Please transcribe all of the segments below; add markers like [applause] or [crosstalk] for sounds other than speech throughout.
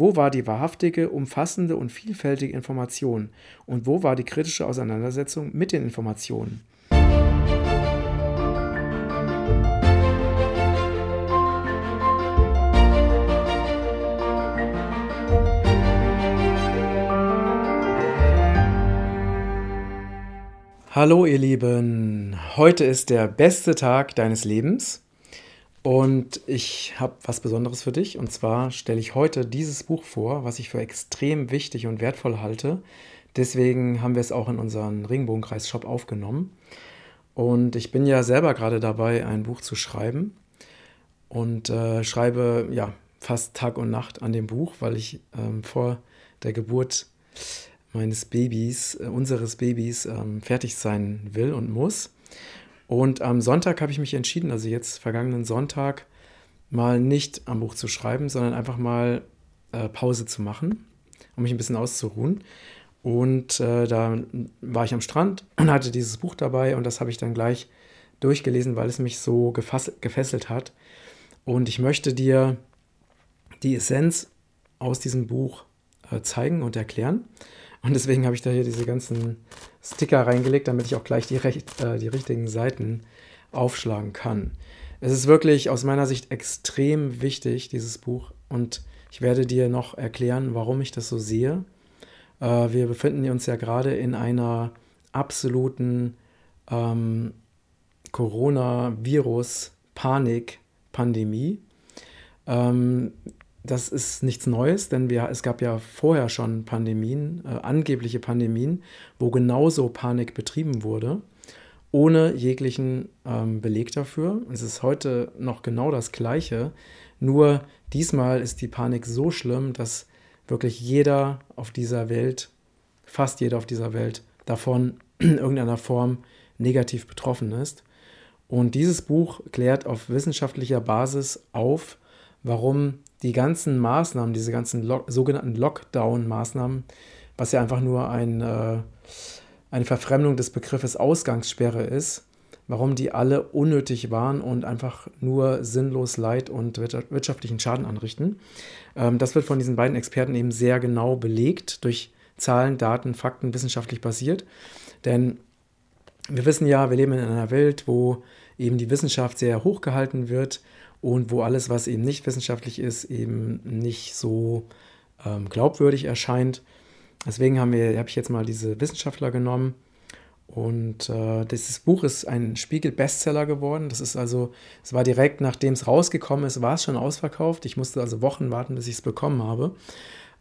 Wo war die wahrhaftige, umfassende und vielfältige Information? Und wo war die kritische Auseinandersetzung mit den Informationen? Hallo ihr Lieben, heute ist der beste Tag deines Lebens und ich habe was Besonderes für dich und zwar stelle ich heute dieses Buch vor, was ich für extrem wichtig und wertvoll halte. Deswegen haben wir es auch in unseren Regenbogenkreis-Shop aufgenommen und ich bin ja selber gerade dabei, ein Buch zu schreiben und äh, schreibe ja fast Tag und Nacht an dem Buch, weil ich ähm, vor der Geburt meines Babys, äh, unseres Babys, ähm, fertig sein will und muss. Und am Sonntag habe ich mich entschieden, also jetzt vergangenen Sonntag, mal nicht am Buch zu schreiben, sondern einfach mal äh, Pause zu machen, um mich ein bisschen auszuruhen. Und äh, da war ich am Strand und hatte dieses Buch dabei und das habe ich dann gleich durchgelesen, weil es mich so gefesselt hat. Und ich möchte dir die Essenz aus diesem Buch äh, zeigen und erklären. Und deswegen habe ich da hier diese ganzen Sticker reingelegt, damit ich auch gleich die, äh, die richtigen Seiten aufschlagen kann. Es ist wirklich aus meiner Sicht extrem wichtig, dieses Buch. Und ich werde dir noch erklären, warum ich das so sehe. Äh, wir befinden uns ja gerade in einer absoluten ähm, Coronavirus-Panik-Pandemie. Ähm, das ist nichts Neues, denn wir, es gab ja vorher schon Pandemien, äh, angebliche Pandemien, wo genauso Panik betrieben wurde, ohne jeglichen ähm, Beleg dafür. Es ist heute noch genau das Gleiche, nur diesmal ist die Panik so schlimm, dass wirklich jeder auf dieser Welt, fast jeder auf dieser Welt, davon [clears throat] in irgendeiner Form negativ betroffen ist. Und dieses Buch klärt auf wissenschaftlicher Basis auf, warum die ganzen Maßnahmen, diese ganzen Lock sogenannten Lockdown-Maßnahmen, was ja einfach nur ein, äh, eine Verfremdung des Begriffes Ausgangssperre ist, warum die alle unnötig waren und einfach nur sinnlos Leid und wirtschaftlichen Schaden anrichten. Ähm, das wird von diesen beiden Experten eben sehr genau belegt durch Zahlen, Daten, Fakten, wissenschaftlich basiert. Denn wir wissen ja, wir leben in einer Welt, wo eben die Wissenschaft sehr hoch gehalten wird und wo alles, was eben nicht wissenschaftlich ist, eben nicht so ähm, glaubwürdig erscheint. Deswegen haben wir, habe ich jetzt mal diese Wissenschaftler genommen. Und äh, dieses Buch ist ein Spiegel-Bestseller geworden. Das ist also, es war direkt nachdem es rausgekommen ist, war es schon ausverkauft. Ich musste also Wochen warten, bis ich es bekommen habe,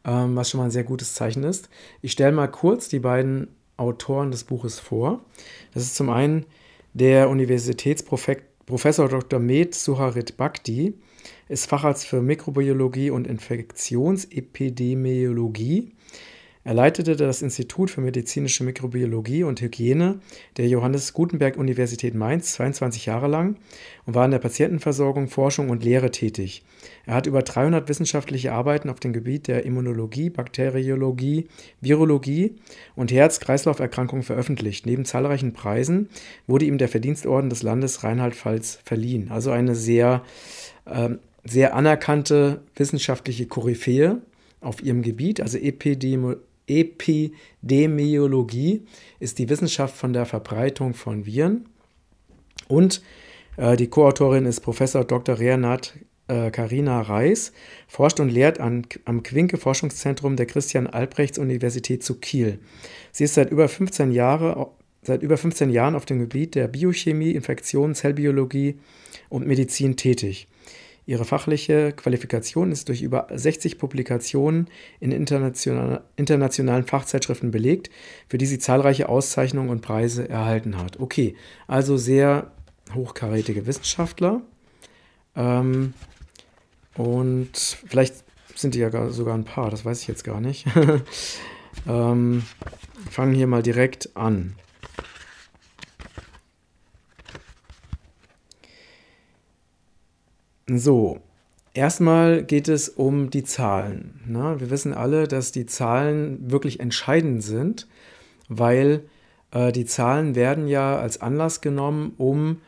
ähm, was schon mal ein sehr gutes Zeichen ist. Ich stelle mal kurz die beiden Autoren des Buches vor. Das ist zum einen der Universitätspräfekt Professor Dr. Med Suharit Bhakti ist Facharzt für Mikrobiologie und Infektionsepidemiologie. Er leitete das Institut für medizinische Mikrobiologie und Hygiene der Johannes Gutenberg Universität Mainz 22 Jahre lang und war in der Patientenversorgung, Forschung und Lehre tätig. Er hat über 300 wissenschaftliche Arbeiten auf dem Gebiet der Immunologie, Bakteriologie, Virologie und Herz-Kreislauf-Erkrankungen veröffentlicht. Neben zahlreichen Preisen wurde ihm der Verdienstorden des Landes Rheinland-Pfalz verliehen. Also eine sehr, äh, sehr anerkannte wissenschaftliche Koryphäe auf ihrem Gebiet, also Epidemiologie. Epidemiologie ist die Wissenschaft von der Verbreitung von Viren. Und äh, die Co-Autorin ist Professor Dr. Renat äh, Karina Reis, forscht und lehrt an, am Quinke Forschungszentrum der Christian Albrechts Universität zu Kiel. Sie ist seit über 15 Jahre seit über 15 Jahren auf dem Gebiet der Biochemie, Infektion, Zellbiologie und Medizin tätig. Ihre fachliche Qualifikation ist durch über 60 Publikationen in international, internationalen Fachzeitschriften belegt, für die sie zahlreiche Auszeichnungen und Preise erhalten hat. Okay, also sehr hochkarätige Wissenschaftler. Ähm, und vielleicht sind die ja sogar ein paar, das weiß ich jetzt gar nicht. [laughs] ähm, fangen hier mal direkt an. So, erstmal geht es um die Zahlen. Ne? Wir wissen alle, dass die Zahlen wirklich entscheidend sind, weil äh, die Zahlen werden ja als Anlass genommen, um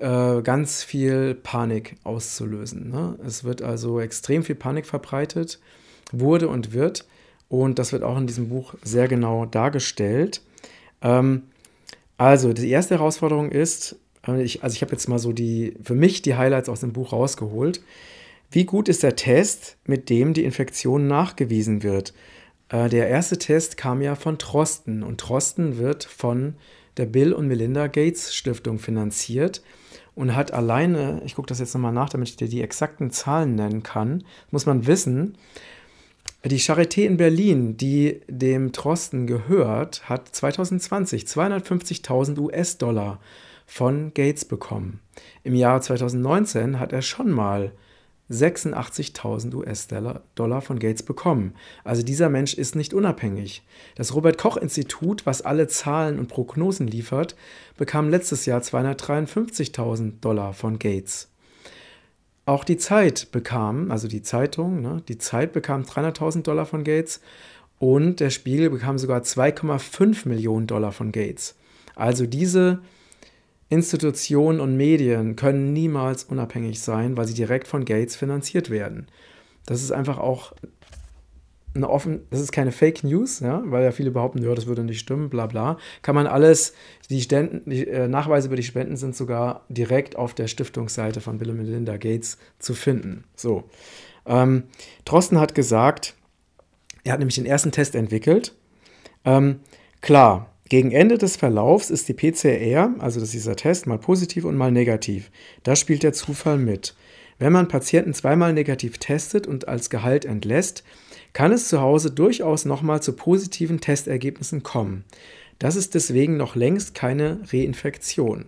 äh, ganz viel Panik auszulösen. Ne? Es wird also extrem viel Panik verbreitet wurde und wird. Und das wird auch in diesem Buch sehr genau dargestellt. Ähm, also, die erste Herausforderung ist, ich, also ich habe jetzt mal so die, für mich die Highlights aus dem Buch rausgeholt. Wie gut ist der Test, mit dem die Infektion nachgewiesen wird? Äh, der erste Test kam ja von Trosten und Trosten wird von der Bill und Melinda Gates Stiftung finanziert und hat alleine, ich gucke das jetzt nochmal nach, damit ich dir die exakten Zahlen nennen kann, muss man wissen, die Charité in Berlin, die dem Trosten gehört, hat 2020 250.000 US-Dollar von Gates bekommen. Im Jahr 2019 hat er schon mal 86.000 US-Dollar von Gates bekommen. Also dieser Mensch ist nicht unabhängig. Das Robert Koch Institut, was alle Zahlen und Prognosen liefert, bekam letztes Jahr 253.000 Dollar von Gates. Auch die Zeit bekam, also die Zeitung, ne, die Zeit bekam 300.000 Dollar von Gates und der Spiegel bekam sogar 2,5 Millionen Dollar von Gates. Also diese Institutionen und Medien können niemals unabhängig sein, weil sie direkt von Gates finanziert werden. Das ist einfach auch eine offen, das ist keine Fake News, ja, weil ja viele behaupten, ja, das würde nicht stimmen, bla bla. Kann man alles, die, Ständen, die äh, Nachweise über die Spenden sind sogar direkt auf der Stiftungsseite von Bill und Melinda Gates zu finden. So. Ähm, Drosten hat gesagt, er hat nämlich den ersten Test entwickelt. Ähm, klar, gegen Ende des Verlaufs ist die PCR, also das ist dieser Test, mal positiv und mal negativ. Da spielt der Zufall mit. Wenn man Patienten zweimal negativ testet und als Gehalt entlässt, kann es zu Hause durchaus nochmal zu positiven Testergebnissen kommen. Das ist deswegen noch längst keine Reinfektion.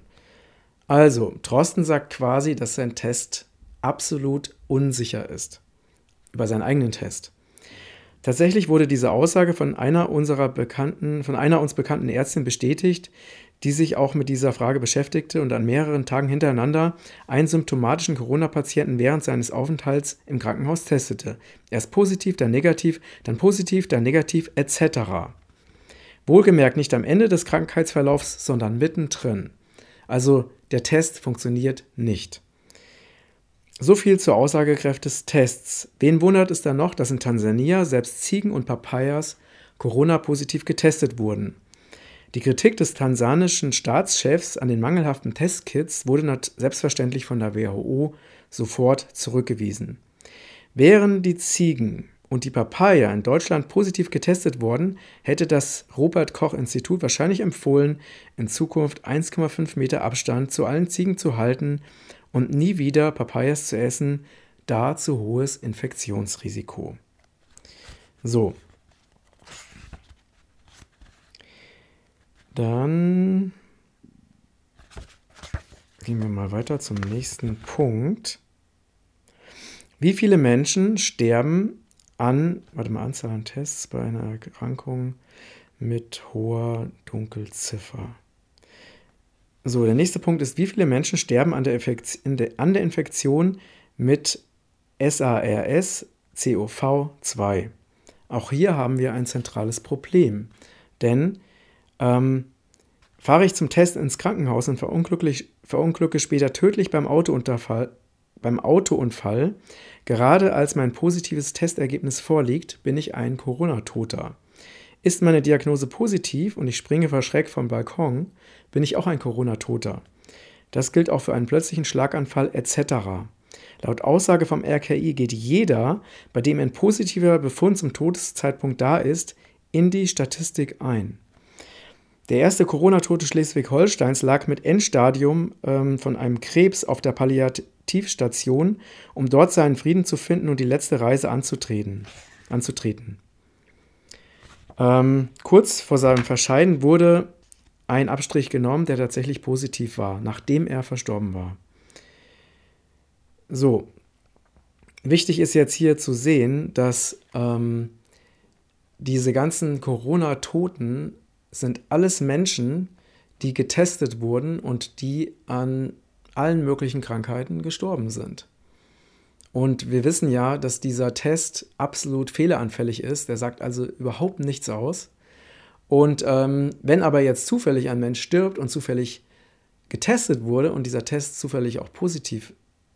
Also, Drosten sagt quasi, dass sein Test absolut unsicher ist. Über seinen eigenen Test. Tatsächlich wurde diese Aussage von einer unserer bekannten, von einer uns bekannten Ärztin bestätigt, die sich auch mit dieser Frage beschäftigte und an mehreren Tagen hintereinander einen symptomatischen Corona-Patienten während seines Aufenthalts im Krankenhaus testete. Erst positiv, dann negativ, dann positiv, dann negativ, etc. Wohlgemerkt nicht am Ende des Krankheitsverlaufs, sondern mittendrin. Also der Test funktioniert nicht. So viel zur Aussagekraft des Tests. Wen wundert es dann noch, dass in Tansania selbst Ziegen und Papayas Corona-positiv getestet wurden? Die Kritik des tansanischen Staatschefs an den mangelhaften Testkits wurde selbstverständlich von der WHO sofort zurückgewiesen. Wären die Ziegen und die Papaya in Deutschland positiv getestet worden, hätte das Robert Koch Institut wahrscheinlich empfohlen, in Zukunft 1,5 Meter Abstand zu allen Ziegen zu halten und nie wieder Papayas zu essen, da zu hohes Infektionsrisiko. So. Dann gehen wir mal weiter zum nächsten Punkt. Wie viele Menschen sterben an, warte mal, Anzahl an Tests bei einer Erkrankung mit hoher Dunkelziffer? So, der nächste Punkt ist, wie viele Menschen sterben an der, Infektion, an der Infektion mit SARS-CoV-2? Auch hier haben wir ein zentrales Problem, denn ähm, fahre ich zum Test ins Krankenhaus und verunglücke später tödlich beim Autounfall, beim Autounfall, gerade als mein positives Testergebnis vorliegt, bin ich ein Corona-Toter. Ist meine Diagnose positiv und ich springe vor Schreck vom Balkon, bin ich auch ein Corona-Toter. Das gilt auch für einen plötzlichen Schlaganfall etc. Laut Aussage vom RKI geht jeder, bei dem ein positiver Befund zum Todeszeitpunkt da ist, in die Statistik ein. Der erste Corona-Tote Schleswig-Holsteins lag mit Endstadium ähm, von einem Krebs auf der Palliativstation, um dort seinen Frieden zu finden und die letzte Reise anzutreten. anzutreten. Ähm, kurz vor seinem Verscheiden wurde ein Abstrich genommen, der tatsächlich positiv war, nachdem er verstorben war. So, wichtig ist jetzt hier zu sehen, dass ähm, diese ganzen Corona-Toten sind alles Menschen, die getestet wurden und die an allen möglichen Krankheiten gestorben sind. Und wir wissen ja, dass dieser Test absolut fehleranfällig ist. Der sagt also überhaupt nichts aus. Und ähm, wenn aber jetzt zufällig ein Mensch stirbt und zufällig getestet wurde und dieser Test zufällig auch positiv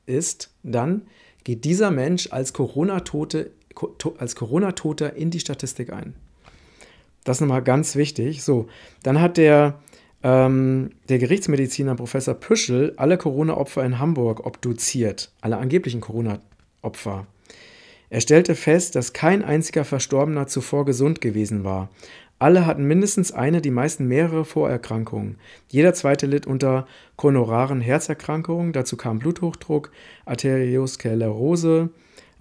ist, dann geht dieser Mensch als Corona-Tote als Corona-Toter in die Statistik ein. Das ist nochmal ganz wichtig. So, dann hat der, ähm, der Gerichtsmediziner Professor Püschel alle Corona-Opfer in Hamburg obduziert, alle angeblichen Corona-Opfer. Er stellte fest, dass kein einziger Verstorbener zuvor gesund gewesen war. Alle hatten mindestens eine, die meisten mehrere Vorerkrankungen. Jeder zweite litt unter koronaren Herzerkrankungen, dazu kam Bluthochdruck, Arteriosklerose,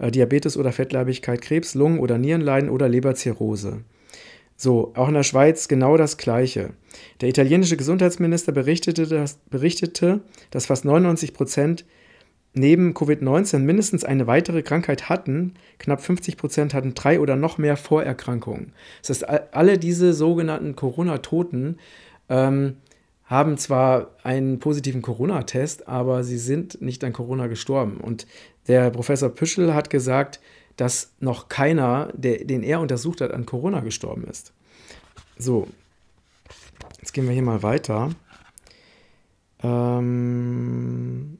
äh, Diabetes oder Fettleibigkeit, Krebs, Lungen- oder Nierenleiden oder Leberzirrhose. So, auch in der Schweiz genau das Gleiche. Der italienische Gesundheitsminister berichtete, dass, berichtete, dass fast 99 Prozent neben Covid-19 mindestens eine weitere Krankheit hatten. Knapp 50 Prozent hatten drei oder noch mehr Vorerkrankungen. Das heißt, alle diese sogenannten Corona-Toten ähm, haben zwar einen positiven Corona-Test, aber sie sind nicht an Corona gestorben. Und der Professor Püschel hat gesagt, dass noch keiner, der, den er untersucht hat, an Corona gestorben ist. So, jetzt gehen wir hier mal weiter. Ähm,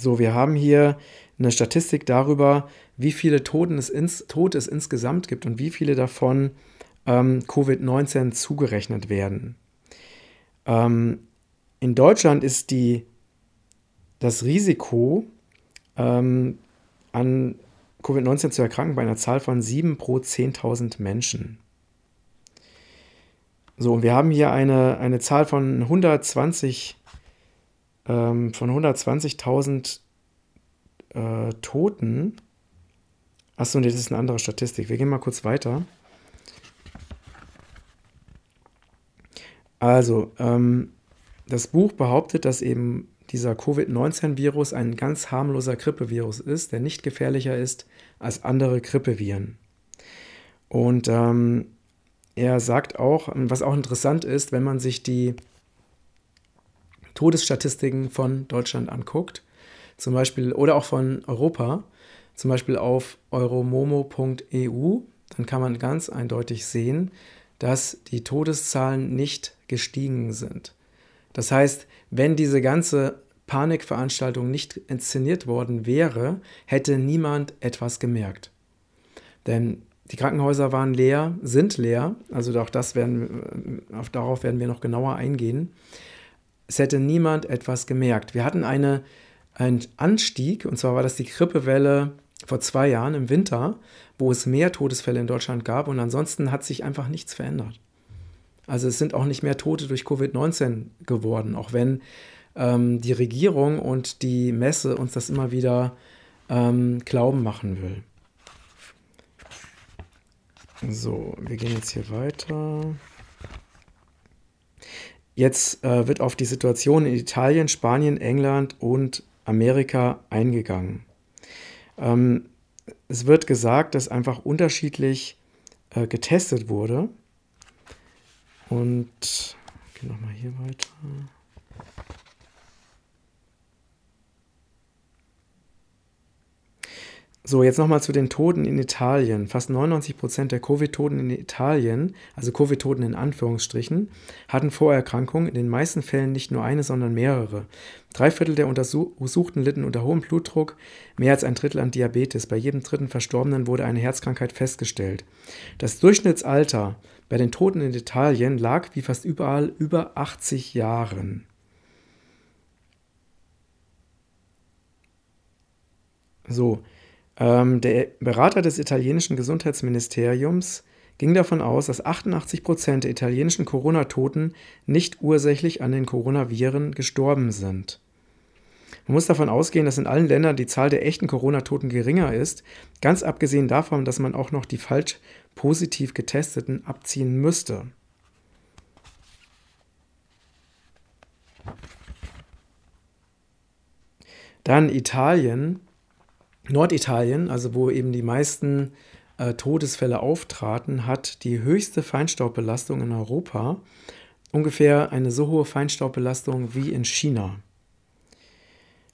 so, wir haben hier eine Statistik darüber, wie viele Toten es ins, Tote es insgesamt gibt und wie viele davon ähm, Covid-19 zugerechnet werden. Ähm, in Deutschland ist die, das Risiko, ähm, an Covid-19 zu erkranken bei einer Zahl von 7 pro 10.000 Menschen. So, und wir haben hier eine, eine Zahl von 120 ähm, von 120.000 äh, Toten. Achso, nee, das ist eine andere Statistik. Wir gehen mal kurz weiter. Also, ähm, das Buch behauptet, dass eben dieser Covid-19-Virus ein ganz harmloser Grippevirus ist, der nicht gefährlicher ist als andere Grippeviren. Und ähm, er sagt auch, was auch interessant ist, wenn man sich die Todesstatistiken von Deutschland anguckt, zum Beispiel oder auch von Europa, zum Beispiel auf euromomo.eu, dann kann man ganz eindeutig sehen, dass die Todeszahlen nicht gestiegen sind. Das heißt, wenn diese ganze Panikveranstaltung nicht inszeniert worden wäre, hätte niemand etwas gemerkt. Denn die Krankenhäuser waren leer, sind leer, also auch das werden, darauf werden wir noch genauer eingehen es hätte niemand etwas gemerkt. Wir hatten eine, einen Anstieg, und zwar war das die Grippewelle vor zwei Jahren im Winter, wo es mehr Todesfälle in Deutschland gab und ansonsten hat sich einfach nichts verändert. Also es sind auch nicht mehr Tote durch Covid-19 geworden, auch wenn ähm, die Regierung und die Messe uns das immer wieder ähm, glauben machen will. So, wir gehen jetzt hier weiter. Jetzt äh, wird auf die Situation in Italien, Spanien, England und Amerika eingegangen. Ähm, es wird gesagt, dass einfach unterschiedlich äh, getestet wurde. Und ich gehe nochmal hier weiter. So, jetzt nochmal zu den Toten in Italien. Fast 99 Prozent der Covid-Toten in Italien, also Covid-Toten in Anführungsstrichen, hatten Vorerkrankungen, in den meisten Fällen nicht nur eine, sondern mehrere. Drei Viertel der Untersuchten litten unter hohem Blutdruck, mehr als ein Drittel an Diabetes. Bei jedem dritten Verstorbenen wurde eine Herzkrankheit festgestellt. Das Durchschnittsalter bei den Toten in Italien lag wie fast überall über 80 Jahren. So, ähm, der Berater des italienischen Gesundheitsministeriums ging davon aus, dass 88 Prozent der italienischen Corona-Toten nicht ursächlich an den Coronaviren gestorben sind. Man muss davon ausgehen, dass in allen Ländern die Zahl der echten Corona-Toten geringer ist, ganz abgesehen davon, dass man auch noch die falsch positiv getesteten abziehen müsste. Dann Italien Norditalien, also wo eben die meisten äh, Todesfälle auftraten, hat die höchste Feinstaubbelastung in Europa, ungefähr eine so hohe Feinstaubbelastung wie in China.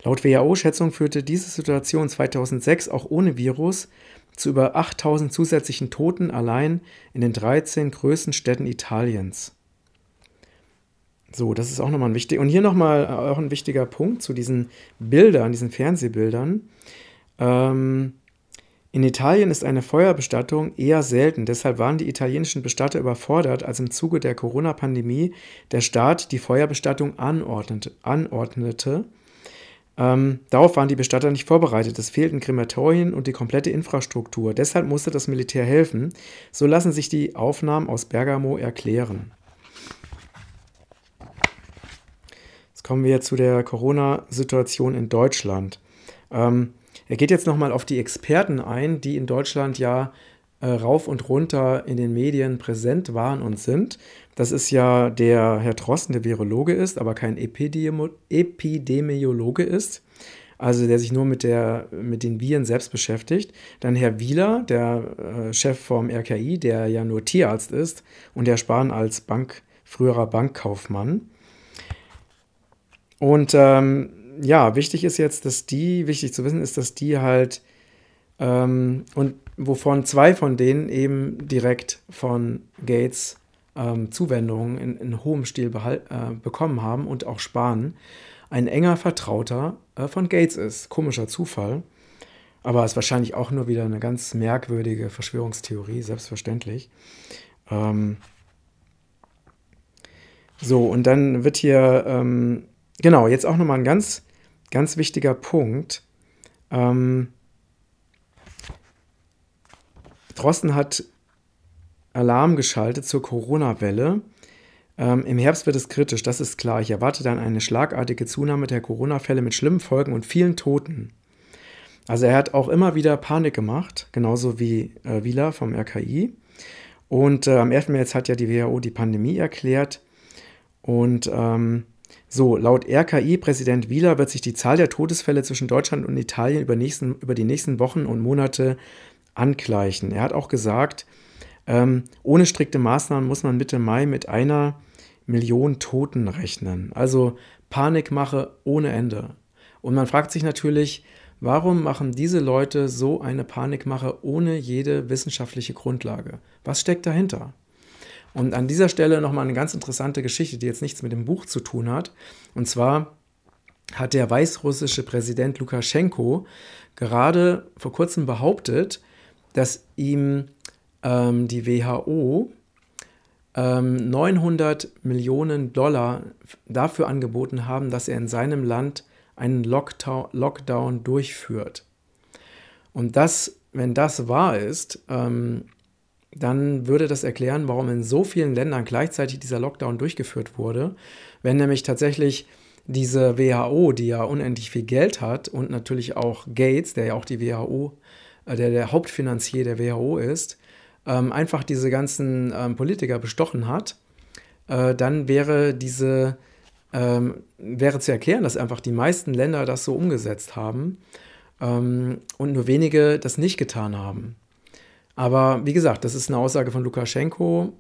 Laut WHO-Schätzung führte diese Situation 2006 auch ohne Virus zu über 8000 zusätzlichen Toten allein in den 13 größten Städten Italiens. So, das ist auch nochmal ein wichtiger. Und hier nochmal äh, auch ein wichtiger Punkt zu diesen Bildern, diesen Fernsehbildern. Ähm, in Italien ist eine Feuerbestattung eher selten, deshalb waren die italienischen Bestatter überfordert, als im Zuge der Corona-Pandemie der Staat die Feuerbestattung anordnete. anordnete. Ähm, darauf waren die Bestatter nicht vorbereitet. Es fehlten Krematorien und die komplette Infrastruktur. Deshalb musste das Militär helfen. So lassen sich die Aufnahmen aus Bergamo erklären. Jetzt kommen wir zu der Corona-Situation in Deutschland. Ähm, er geht jetzt nochmal auf die Experten ein, die in Deutschland ja äh, rauf und runter in den Medien präsent waren und sind. Das ist ja der Herr Drosten, der Virologe ist, aber kein Epidemi Epidemiologe ist, also der sich nur mit, der, mit den Viren selbst beschäftigt. Dann Herr Wieler, der äh, Chef vom RKI, der ja nur Tierarzt ist und Herr Spahn als Bank, früherer Bankkaufmann. Und ähm, ja, wichtig ist jetzt, dass die, wichtig zu wissen ist, dass die halt, ähm, und wovon zwei von denen eben direkt von Gates ähm, Zuwendungen in, in, hohem Stil behal- äh, bekommen haben und auch sparen, ein enger Vertrauter äh, von Gates ist. Komischer Zufall. Aber ist wahrscheinlich auch nur wieder eine ganz merkwürdige Verschwörungstheorie, selbstverständlich. Ähm so, und dann wird hier ähm, Genau, jetzt auch nochmal ein ganz, ganz wichtiger Punkt. Ähm, Drosten hat Alarm geschaltet zur Corona-Welle. Ähm, Im Herbst wird es kritisch, das ist klar. Ich erwarte dann eine schlagartige Zunahme der Corona-Fälle mit schlimmen Folgen und vielen Toten. Also er hat auch immer wieder Panik gemacht, genauso wie äh, Wieler vom RKI. Und äh, am 11. März hat ja die WHO die Pandemie erklärt. Und ähm, so, laut RKI-Präsident Wieler wird sich die Zahl der Todesfälle zwischen Deutschland und Italien über, nächsten, über die nächsten Wochen und Monate angleichen. Er hat auch gesagt, ähm, ohne strikte Maßnahmen muss man Mitte Mai mit einer Million Toten rechnen. Also Panikmache ohne Ende. Und man fragt sich natürlich, warum machen diese Leute so eine Panikmache ohne jede wissenschaftliche Grundlage? Was steckt dahinter? Und an dieser Stelle nochmal eine ganz interessante Geschichte, die jetzt nichts mit dem Buch zu tun hat. Und zwar hat der weißrussische Präsident Lukaschenko gerade vor kurzem behauptet, dass ihm ähm, die WHO ähm, 900 Millionen Dollar dafür angeboten haben, dass er in seinem Land einen Lockdown, Lockdown durchführt. Und das, wenn das wahr ist, ähm, dann würde das erklären, warum in so vielen Ländern gleichzeitig dieser Lockdown durchgeführt wurde. Wenn nämlich tatsächlich diese WHO, die ja unendlich viel Geld hat und natürlich auch Gates, der ja auch die WHO, äh, der der Hauptfinanzier der WHO ist, ähm, einfach diese ganzen ähm, Politiker bestochen hat, äh, dann wäre diese ähm, wäre zu erklären, dass einfach die meisten Länder das so umgesetzt haben und nur wenige das nicht getan haben. Aber wie gesagt, das ist eine Aussage von Lukaschenko.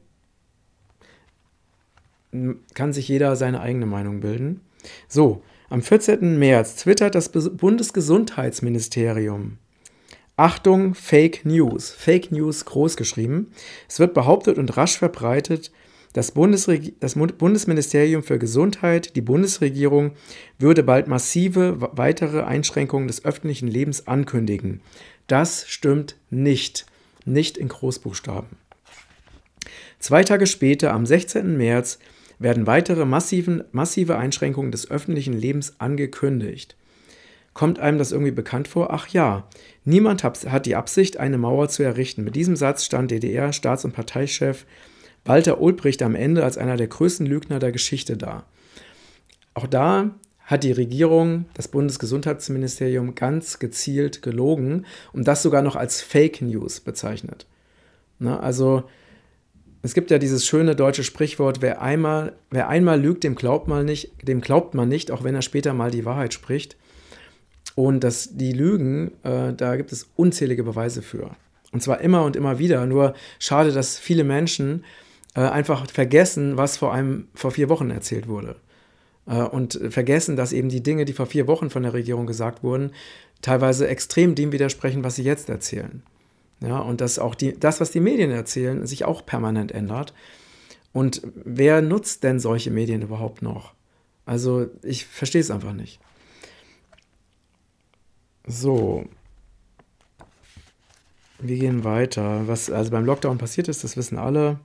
Kann sich jeder seine eigene Meinung bilden. So, am 14. März twittert das Bundesgesundheitsministerium. Achtung, Fake News. Fake News groß geschrieben. Es wird behauptet und rasch verbreitet, das, Bundesreg das Bundesministerium für Gesundheit, die Bundesregierung, würde bald massive weitere Einschränkungen des öffentlichen Lebens ankündigen. Das stimmt nicht nicht in Großbuchstaben. Zwei Tage später, am 16. März, werden weitere massiven, massive Einschränkungen des öffentlichen Lebens angekündigt. Kommt einem das irgendwie bekannt vor? Ach ja, niemand hat die Absicht, eine Mauer zu errichten. Mit diesem Satz stand DDR-Staats- und Parteichef Walter Ulbricht am Ende als einer der größten Lügner der Geschichte da. Auch da hat die Regierung, das Bundesgesundheitsministerium ganz gezielt gelogen und das sogar noch als Fake News bezeichnet. Na, also es gibt ja dieses schöne deutsche Sprichwort, wer einmal, wer einmal lügt, dem glaubt man nicht, dem glaubt man nicht, auch wenn er später mal die Wahrheit spricht. Und dass die Lügen, äh, da gibt es unzählige Beweise für. Und zwar immer und immer wieder. Nur schade, dass viele Menschen äh, einfach vergessen, was vor einem vor vier Wochen erzählt wurde. Äh, und vergessen, dass eben die Dinge, die vor vier Wochen von der Regierung gesagt wurden, teilweise extrem dem widersprechen, was sie jetzt erzählen. Ja, und dass auch die, das, was die Medien erzählen, sich auch permanent ändert. Und wer nutzt denn solche Medien überhaupt noch? Also ich verstehe es einfach nicht. So, wir gehen weiter. Was also beim Lockdown passiert ist, das wissen alle.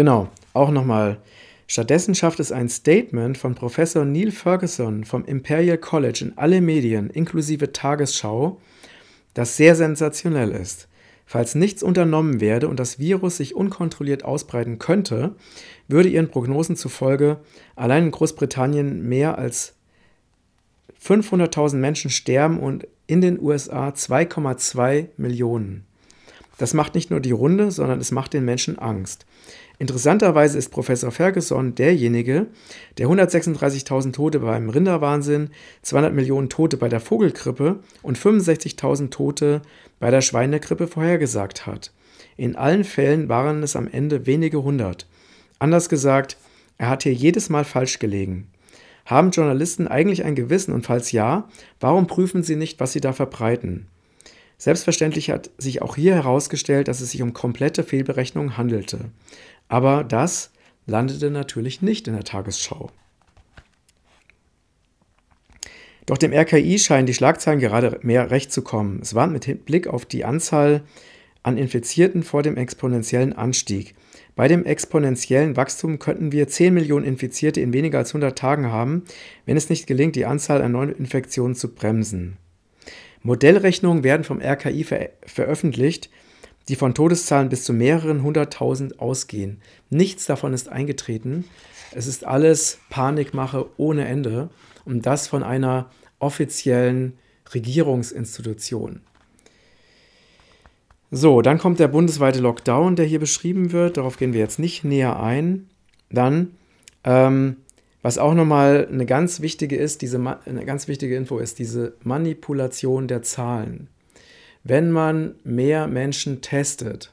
Genau, auch nochmal. Stattdessen schafft es ein Statement von Professor Neil Ferguson vom Imperial College in alle Medien, inklusive Tagesschau, das sehr sensationell ist. Falls nichts unternommen werde und das Virus sich unkontrolliert ausbreiten könnte, würde ihren Prognosen zufolge allein in Großbritannien mehr als 500.000 Menschen sterben und in den USA 2,2 Millionen. Das macht nicht nur die Runde, sondern es macht den Menschen Angst. Interessanterweise ist Professor Ferguson derjenige, der 136.000 Tote beim Rinderwahnsinn, 200 Millionen Tote bei der Vogelgrippe und 65.000 Tote bei der Schweinegrippe vorhergesagt hat. In allen Fällen waren es am Ende wenige hundert. Anders gesagt, er hat hier jedes Mal falsch gelegen. Haben Journalisten eigentlich ein Gewissen und falls ja, warum prüfen sie nicht, was sie da verbreiten? Selbstverständlich hat sich auch hier herausgestellt, dass es sich um komplette Fehlberechnungen handelte. Aber das landete natürlich nicht in der Tagesschau. Doch dem RKI scheinen die Schlagzeilen gerade mehr recht zu kommen. Es warnt mit Blick auf die Anzahl an Infizierten vor dem exponentiellen Anstieg. Bei dem exponentiellen Wachstum könnten wir 10 Millionen Infizierte in weniger als 100 Tagen haben, wenn es nicht gelingt, die Anzahl an neuen Infektionen zu bremsen. Modellrechnungen werden vom RKI ver veröffentlicht, die von Todeszahlen bis zu mehreren hunderttausend ausgehen. Nichts davon ist eingetreten. Es ist alles Panikmache ohne Ende und das von einer offiziellen Regierungsinstitution. So, dann kommt der bundesweite Lockdown, der hier beschrieben wird. Darauf gehen wir jetzt nicht näher ein. Dann, ähm, was auch nochmal eine ganz wichtige ist, diese eine ganz wichtige Info ist diese Manipulation der Zahlen. Wenn man mehr Menschen testet,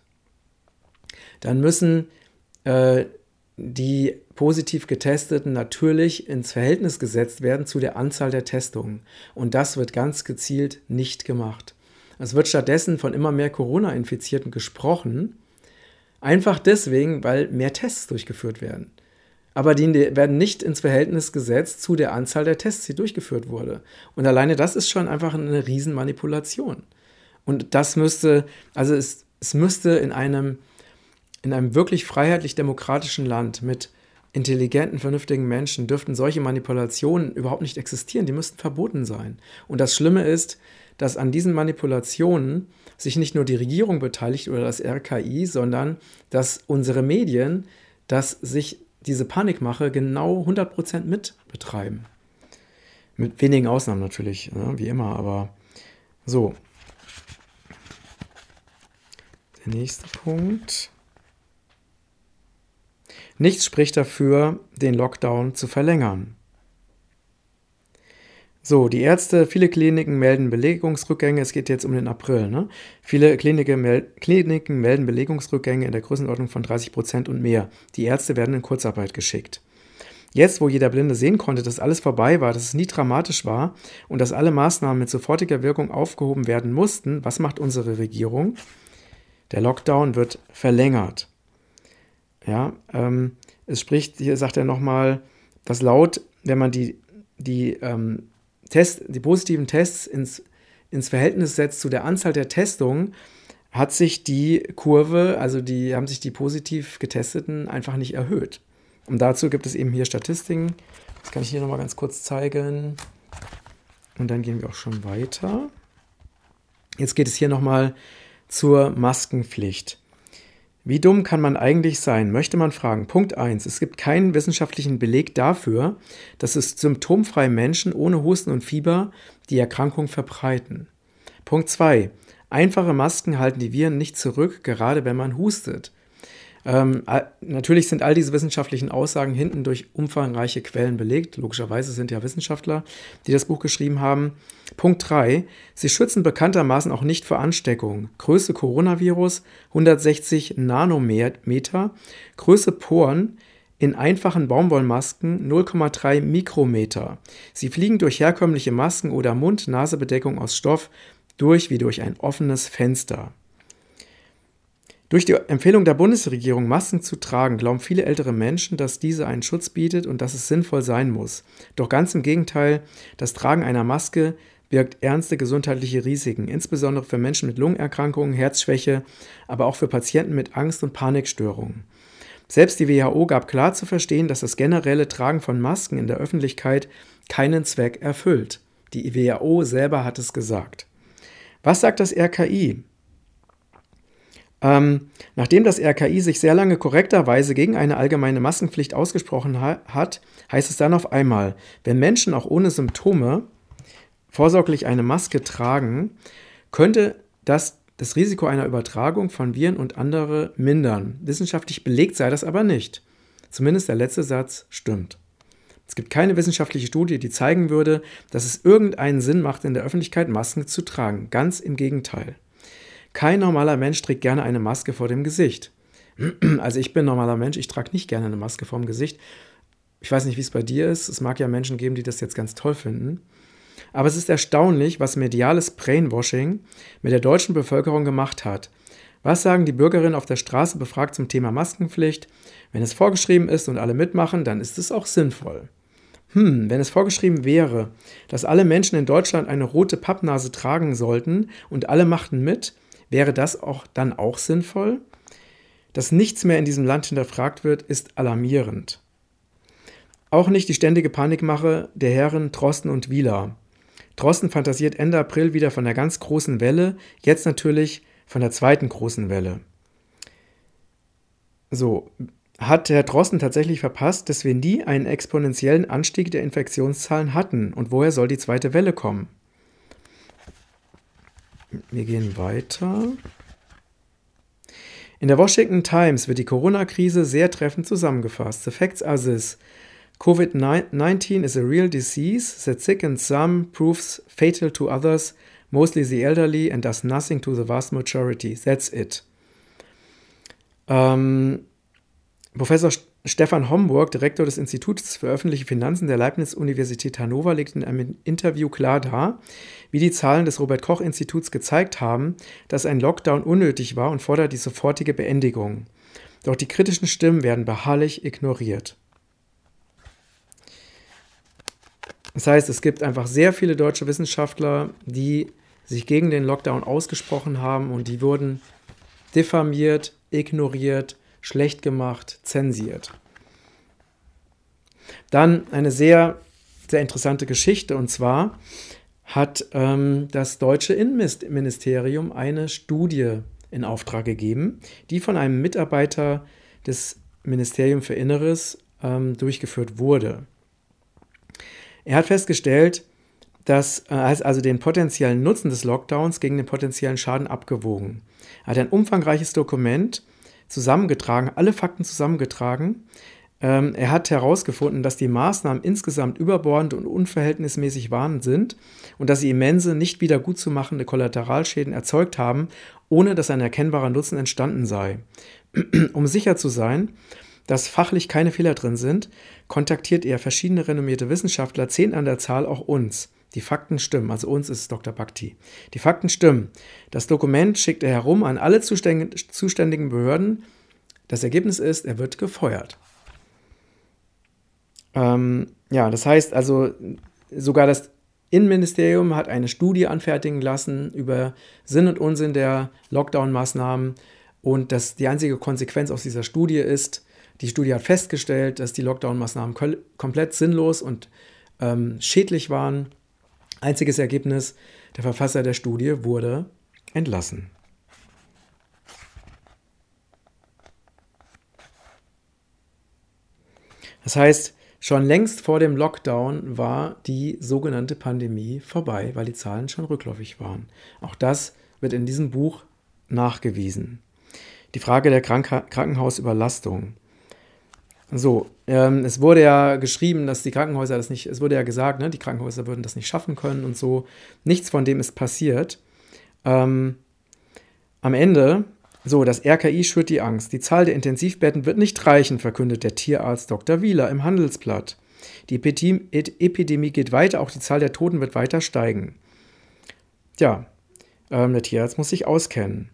dann müssen äh, die positiv getesteten natürlich ins Verhältnis gesetzt werden zu der Anzahl der Testungen. Und das wird ganz gezielt nicht gemacht. Es wird stattdessen von immer mehr Corona-Infizierten gesprochen, einfach deswegen, weil mehr Tests durchgeführt werden. Aber die werden nicht ins Verhältnis gesetzt zu der Anzahl der Tests, die durchgeführt wurde. Und alleine das ist schon einfach eine Riesenmanipulation. Und das müsste, also es, es müsste in einem, in einem wirklich freiheitlich-demokratischen Land mit intelligenten, vernünftigen Menschen dürften solche Manipulationen überhaupt nicht existieren. Die müssten verboten sein. Und das Schlimme ist, dass an diesen Manipulationen sich nicht nur die Regierung beteiligt oder das RKI, sondern dass unsere Medien, dass sich diese Panikmache genau 100% mit betreiben. Mit wenigen Ausnahmen natürlich, ne, wie immer, aber so. Der nächste Punkt. Nichts spricht dafür, den Lockdown zu verlängern. So, die Ärzte, viele Kliniken melden Belegungsrückgänge. Es geht jetzt um den April. Ne? Viele Kliniken, mel Kliniken melden Belegungsrückgänge in der Größenordnung von 30 Prozent und mehr. Die Ärzte werden in Kurzarbeit geschickt. Jetzt, wo jeder Blinde sehen konnte, dass alles vorbei war, dass es nie dramatisch war und dass alle Maßnahmen mit sofortiger Wirkung aufgehoben werden mussten, was macht unsere Regierung? Der Lockdown wird verlängert. Ja, ähm, es spricht, hier sagt er nochmal, dass laut, wenn man die, die, ähm, Test, die positiven Tests ins, ins Verhältnis setzt zu der Anzahl der Testungen, hat sich die Kurve, also die haben sich die positiv getesteten einfach nicht erhöht. Und dazu gibt es eben hier Statistiken. Das kann ich hier nochmal ganz kurz zeigen. Und dann gehen wir auch schon weiter. Jetzt geht es hier nochmal zur Maskenpflicht. Wie dumm kann man eigentlich sein, möchte man fragen. Punkt 1. Es gibt keinen wissenschaftlichen Beleg dafür, dass es symptomfreie Menschen ohne Husten und Fieber die Erkrankung verbreiten. Punkt 2. Einfache Masken halten die Viren nicht zurück, gerade wenn man hustet. Ähm, natürlich sind all diese wissenschaftlichen Aussagen hinten durch umfangreiche Quellen belegt. Logischerweise sind ja Wissenschaftler, die das Buch geschrieben haben. Punkt 3. Sie schützen bekanntermaßen auch nicht vor Ansteckung. Größe Coronavirus 160 Nanometer. Größe Poren in einfachen Baumwollmasken 0,3 Mikrometer. Sie fliegen durch herkömmliche Masken oder Mund-Nasebedeckung aus Stoff durch wie durch ein offenes Fenster. Durch die Empfehlung der Bundesregierung, Masken zu tragen, glauben viele ältere Menschen, dass diese einen Schutz bietet und dass es sinnvoll sein muss. Doch ganz im Gegenteil, das Tragen einer Maske birgt ernste gesundheitliche Risiken, insbesondere für Menschen mit Lungenerkrankungen, Herzschwäche, aber auch für Patienten mit Angst- und Panikstörungen. Selbst die WHO gab klar zu verstehen, dass das generelle Tragen von Masken in der Öffentlichkeit keinen Zweck erfüllt. Die WHO selber hat es gesagt. Was sagt das RKI? Ähm, nachdem das RKI sich sehr lange korrekterweise gegen eine allgemeine Maskenpflicht ausgesprochen ha hat, heißt es dann auf einmal, wenn Menschen auch ohne Symptome vorsorglich eine Maske tragen, könnte das das Risiko einer Übertragung von Viren und andere mindern. Wissenschaftlich belegt sei das aber nicht. Zumindest der letzte Satz stimmt. Es gibt keine wissenschaftliche Studie, die zeigen würde, dass es irgendeinen Sinn macht, in der Öffentlichkeit Masken zu tragen. Ganz im Gegenteil. Kein normaler Mensch trägt gerne eine Maske vor dem Gesicht. [clears throat] Also ich bin normaler Mensch, ich trage nicht gerne eine Maske vor dem Gesicht. Ich weiß nicht, wie es bei dir ist. Es mag ja Menschen geben, die das jetzt ganz toll finden. Aber es ist erstaunlich, was mediales Brainwashing mit der deutschen Bevölkerung gemacht hat. Was sagen die Bürgerinnen auf der Straße befragt zum Thema Maskenpflicht? Wenn es vorgeschrieben ist und alle mitmachen, dann ist es auch sinnvoll. Hm, wenn es vorgeschrieben wäre, dass alle Menschen in Deutschland eine rote Pappnase tragen sollten und alle machten mit, Wäre das auch dann auch sinnvoll? Dass nichts mehr in diesem Land hinterfragt wird, ist alarmierend. Auch nicht die ständige Panikmache der Herren Drosten und Wieler. Drosten fantasiert Ende April wieder von der ganz großen Welle, jetzt natürlich von der zweiten großen Welle. So, hat Herr Drosten tatsächlich verpasst, dass wir nie einen exponentiellen Anstieg der Infektionszahlen hatten? Und woher soll die zweite Welle kommen? Wir gehen weiter. In der Washington Times wird die Corona-Krise sehr treffend zusammengefasst. The facts are this. COVID-19 is a real disease that sickens some, proves fatal to others, mostly the elderly, and does nothing to the vast majority. That's it. Ähm, Professor Stefan Homburg, Direktor des Instituts für öffentliche Finanzen der Leibniz-Universität Hannover, legt in einem Interview klar dar, wie die Zahlen des Robert-Koch-Instituts gezeigt haben, dass ein Lockdown unnötig war und fordert die sofortige Beendigung. Doch die kritischen Stimmen werden beharrlich ignoriert. Das heißt, es gibt einfach sehr viele deutsche Wissenschaftler, die sich gegen den Lockdown ausgesprochen haben und die wurden diffamiert, ignoriert, schlecht gemacht, zensiert. Dann eine sehr, sehr interessante Geschichte und zwar hat ähm, das deutsche Innenministerium eine Studie in Auftrag gegeben, die von einem Mitarbeiter des Ministeriums für Inneres ähm, durchgeführt wurde. Er hat festgestellt, dass äh, also den potenziellen Nutzen des Lockdowns gegen den potenziellen Schaden abgewogen. Er hat ein umfangreiches Dokument zusammengetragen, alle Fakten zusammengetragen. Ähm, er hat herausgefunden, dass die Maßnahmen insgesamt überbordend und unverhältnismäßig waren sind und dass sie immense, nicht wieder gut zu machende Kollateralschäden erzeugt haben, ohne dass ein erkennbarer Nutzen entstanden sei. [clears throat] um sicher zu sein, dass fachlich keine Fehler drin sind, kontaktiert er verschiedene renommierte Wissenschaftler, zehn an der Zahl auch uns. Die Fakten stimmen, also uns ist Dr. Bhakti. Die Fakten stimmen. Das Dokument schickt er herum an alle zuständigen Behörden. Das Ergebnis ist, er wird gefeuert. Ähm, ja, das heißt also, sogar das Innenministerium hat eine Studie anfertigen lassen über Sinn und Unsinn der Lockdown-Maßnahmen. Und das, die einzige Konsequenz aus dieser Studie ist, die Studie hat festgestellt, dass die Lockdown-Maßnahmen komplett sinnlos und ähm, schädlich waren Einziges Ergebnis, der Verfasser der Studie wurde entlassen. Das heißt, schon längst vor dem Lockdown war die sogenannte Pandemie vorbei, weil die Zahlen schon rückläufig waren. Auch das wird in diesem Buch nachgewiesen. Die Frage der Krank Krankenhausüberlastung. So, ähm, es wurde ja geschrieben, dass die Krankenhäuser das nicht, es wurde ja gesagt, ne, die Krankenhäuser würden das nicht schaffen können und so. Nichts von dem ist passiert. Ähm, am Ende, so, das RKI schürt die Angst. Die Zahl der Intensivbetten wird nicht reichen, verkündet der Tierarzt Dr. Wieler im Handelsblatt. Die Epidemie geht weiter, auch die Zahl der Toten wird weiter steigen. Tja, ähm, der Tierarzt muss sich auskennen.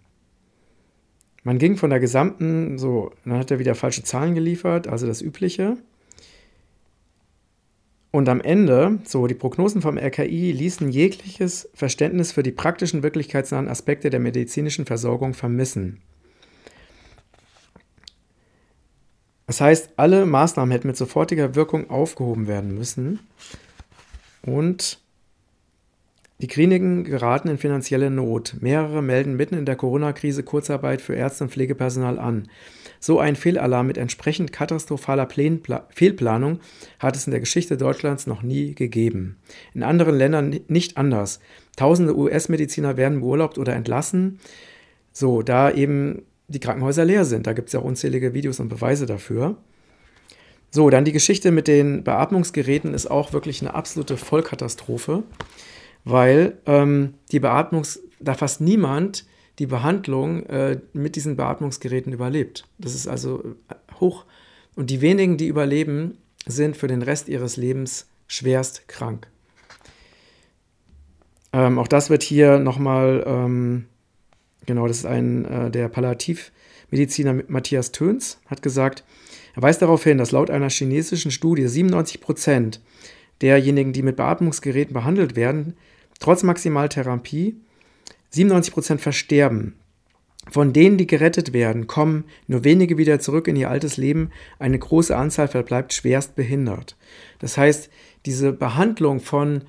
Man ging von der gesamten, so, dann hat er wieder falsche Zahlen geliefert, also das Übliche. Und am Ende, so, die Prognosen vom RKI ließen jegliches Verständnis für die praktischen, wirklichkeitsnahen Aspekte der medizinischen Versorgung vermissen. Das heißt, alle Maßnahmen hätten mit sofortiger Wirkung aufgehoben werden müssen. Und die Kliniken geraten in finanzielle Not. Mehrere melden mitten in der Corona-Krise Kurzarbeit für Ärzte und Pflegepersonal an. So ein Fehlalarm mit entsprechend katastrophaler Fehlplanung hat es in der Geschichte Deutschlands noch nie gegeben. In anderen Ländern nicht anders. Tausende US-Mediziner werden beurlaubt oder entlassen. So, da eben die Krankenhäuser leer sind. Da gibt es ja unzählige Videos und Beweise dafür. So, dann die Geschichte mit den Beatmungsgeräten ist auch wirklich eine absolute Vollkatastrophe, weil ähm, die Beatmungs, da fast niemand die Behandlung äh, mit diesen Beatmungsgeräten überlebt. Das ist also äh, hoch. Und die wenigen, die überleben, sind für den Rest ihres Lebens schwerst krank. Ähm, auch das wird hier nochmal ähm, Genau, das ist ein äh, der Palliativmediziner Matthias Töns, hat gesagt, er weist darauf hin, dass laut einer chinesischen Studie 97 Prozent derjenigen, die mit Beatmungsgeräten behandelt werden, trotz Maximaltherapie 97 Prozent versterben. Von denen, die gerettet werden, kommen nur wenige wieder zurück in ihr altes Leben. Eine große Anzahl verbleibt schwerst behindert. Das heißt, diese Behandlung von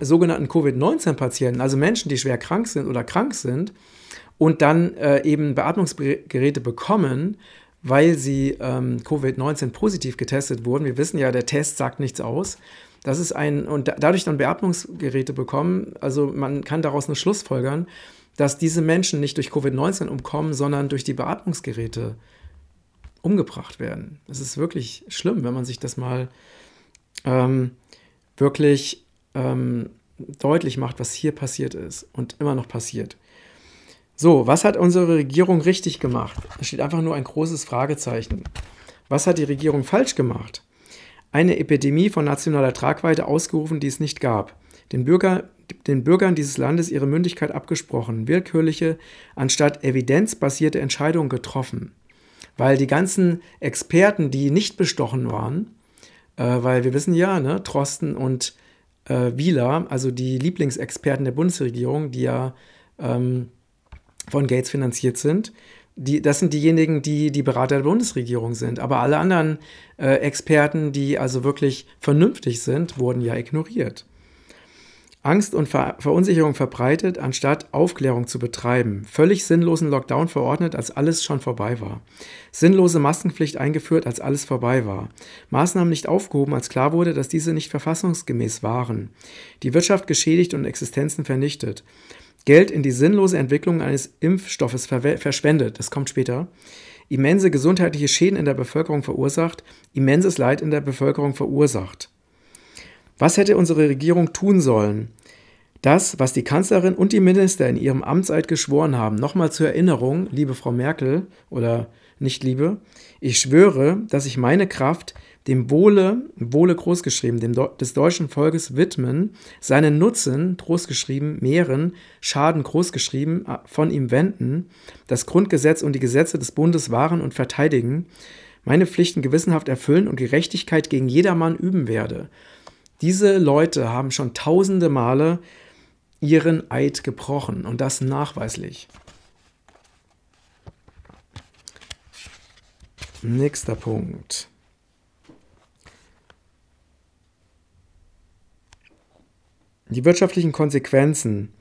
sogenannten Covid-19-Patienten, also Menschen, die schwer krank sind oder krank sind, und dann äh, eben Beatmungsgeräte bekommen, weil sie ähm, Covid-19 positiv getestet wurden. Wir wissen ja, der Test sagt nichts aus. Das ist ein, und da, dadurch dann Beatmungsgeräte bekommen, also man kann daraus eine Schlussfolgern, dass diese Menschen nicht durch Covid-19 umkommen, sondern durch die Beatmungsgeräte umgebracht werden. Das ist wirklich schlimm, wenn man sich das mal ähm, wirklich ähm, deutlich macht, was hier passiert ist und immer noch passiert. So, was hat unsere Regierung richtig gemacht? Da steht einfach nur ein großes Fragezeichen. Was hat die Regierung falsch gemacht? Eine Epidemie von nationaler Tragweite ausgerufen, die es nicht gab. Den, Bürger, den Bürgern dieses Landes ihre Mündigkeit abgesprochen, willkürliche anstatt evidenzbasierte Entscheidungen getroffen. Weil die ganzen Experten, die nicht bestochen waren, äh, weil wir wissen ja, ne, Trosten und äh, Wieler, also die Lieblingsexperten der Bundesregierung, die ja ähm, von Gates finanziert sind. Die, das sind diejenigen, die die Berater der Bundesregierung sind. Aber alle anderen äh, Experten, die also wirklich vernünftig sind, wurden ja ignoriert. Angst und Ver Verunsicherung verbreitet, anstatt Aufklärung zu betreiben. Völlig sinnlosen Lockdown verordnet, als alles schon vorbei war. Sinnlose Maskenpflicht eingeführt, als alles vorbei war. Maßnahmen nicht aufgehoben, als klar wurde, dass diese nicht verfassungsgemäß waren. Die Wirtschaft geschädigt und Existenzen vernichtet. Geld in die sinnlose Entwicklung eines Impfstoffes verschwendet, das kommt später, immense gesundheitliche Schäden in der Bevölkerung verursacht, immenses Leid in der Bevölkerung verursacht. Was hätte unsere Regierung tun sollen? Das, was die Kanzlerin und die Minister in ihrem Amtseid geschworen haben, nochmal zur Erinnerung, liebe Frau Merkel oder nicht liebe, ich schwöre, dass ich meine Kraft dem Wohle, Wohle großgeschrieben, dem des deutschen Volkes widmen, seinen Nutzen, großgeschrieben, mehren, Schaden großgeschrieben, äh, von ihm wenden, das Grundgesetz und die Gesetze des Bundes wahren und verteidigen, meine Pflichten gewissenhaft erfüllen und Gerechtigkeit gegen jedermann üben werde. Diese Leute haben schon tausende Male ihren Eid gebrochen und das nachweislich. Nächster Punkt. Die wirtschaftlichen Konsequenzen.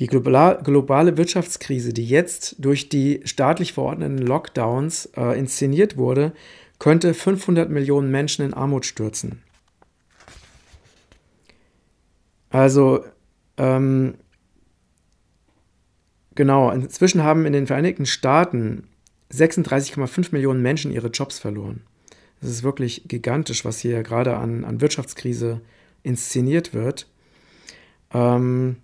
Die globale Wirtschaftskrise, die jetzt durch die staatlich verordneten Lockdowns äh, inszeniert wurde, könnte 500 Millionen Menschen in Armut stürzen. Also, ähm, genau, inzwischen haben in den Vereinigten Staaten 36,5 Millionen Menschen ihre Jobs verloren. Das ist wirklich gigantisch, was hier gerade an, an Wirtschaftskrise inszeniert wird. Ähm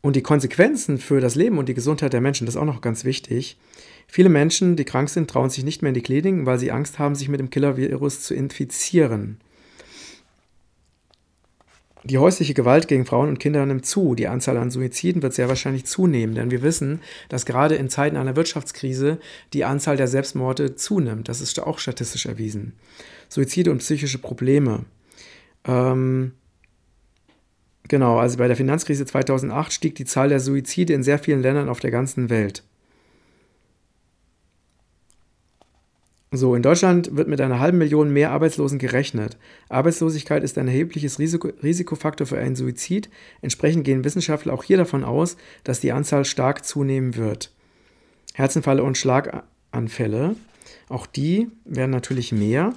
und die Konsequenzen für das Leben und die Gesundheit der Menschen, das ist auch noch ganz wichtig. Viele Menschen, die krank sind, trauen sich nicht mehr in die Kliniken, weil sie Angst haben, sich mit dem Killer-Virus zu infizieren. Die häusliche Gewalt gegen Frauen und Kinder nimmt zu. Die Anzahl an Suiziden wird sehr wahrscheinlich zunehmen, denn wir wissen, dass gerade in Zeiten einer Wirtschaftskrise die Anzahl der Selbstmorde zunimmt. Das ist auch statistisch erwiesen. Suizide und psychische Probleme. Ähm, genau, also bei der Finanzkrise 2008 stieg die Zahl der Suizide in sehr vielen Ländern auf der ganzen Welt. So, in Deutschland wird mit einer halben Million mehr Arbeitslosen gerechnet. Arbeitslosigkeit ist ein erhebliches Risiko, Risikofaktor für einen Suizid. Entsprechend gehen Wissenschaftler auch hier davon aus, dass die Anzahl stark zunehmen wird. Herzinfarkte und Schlaganfälle, auch die werden natürlich mehr.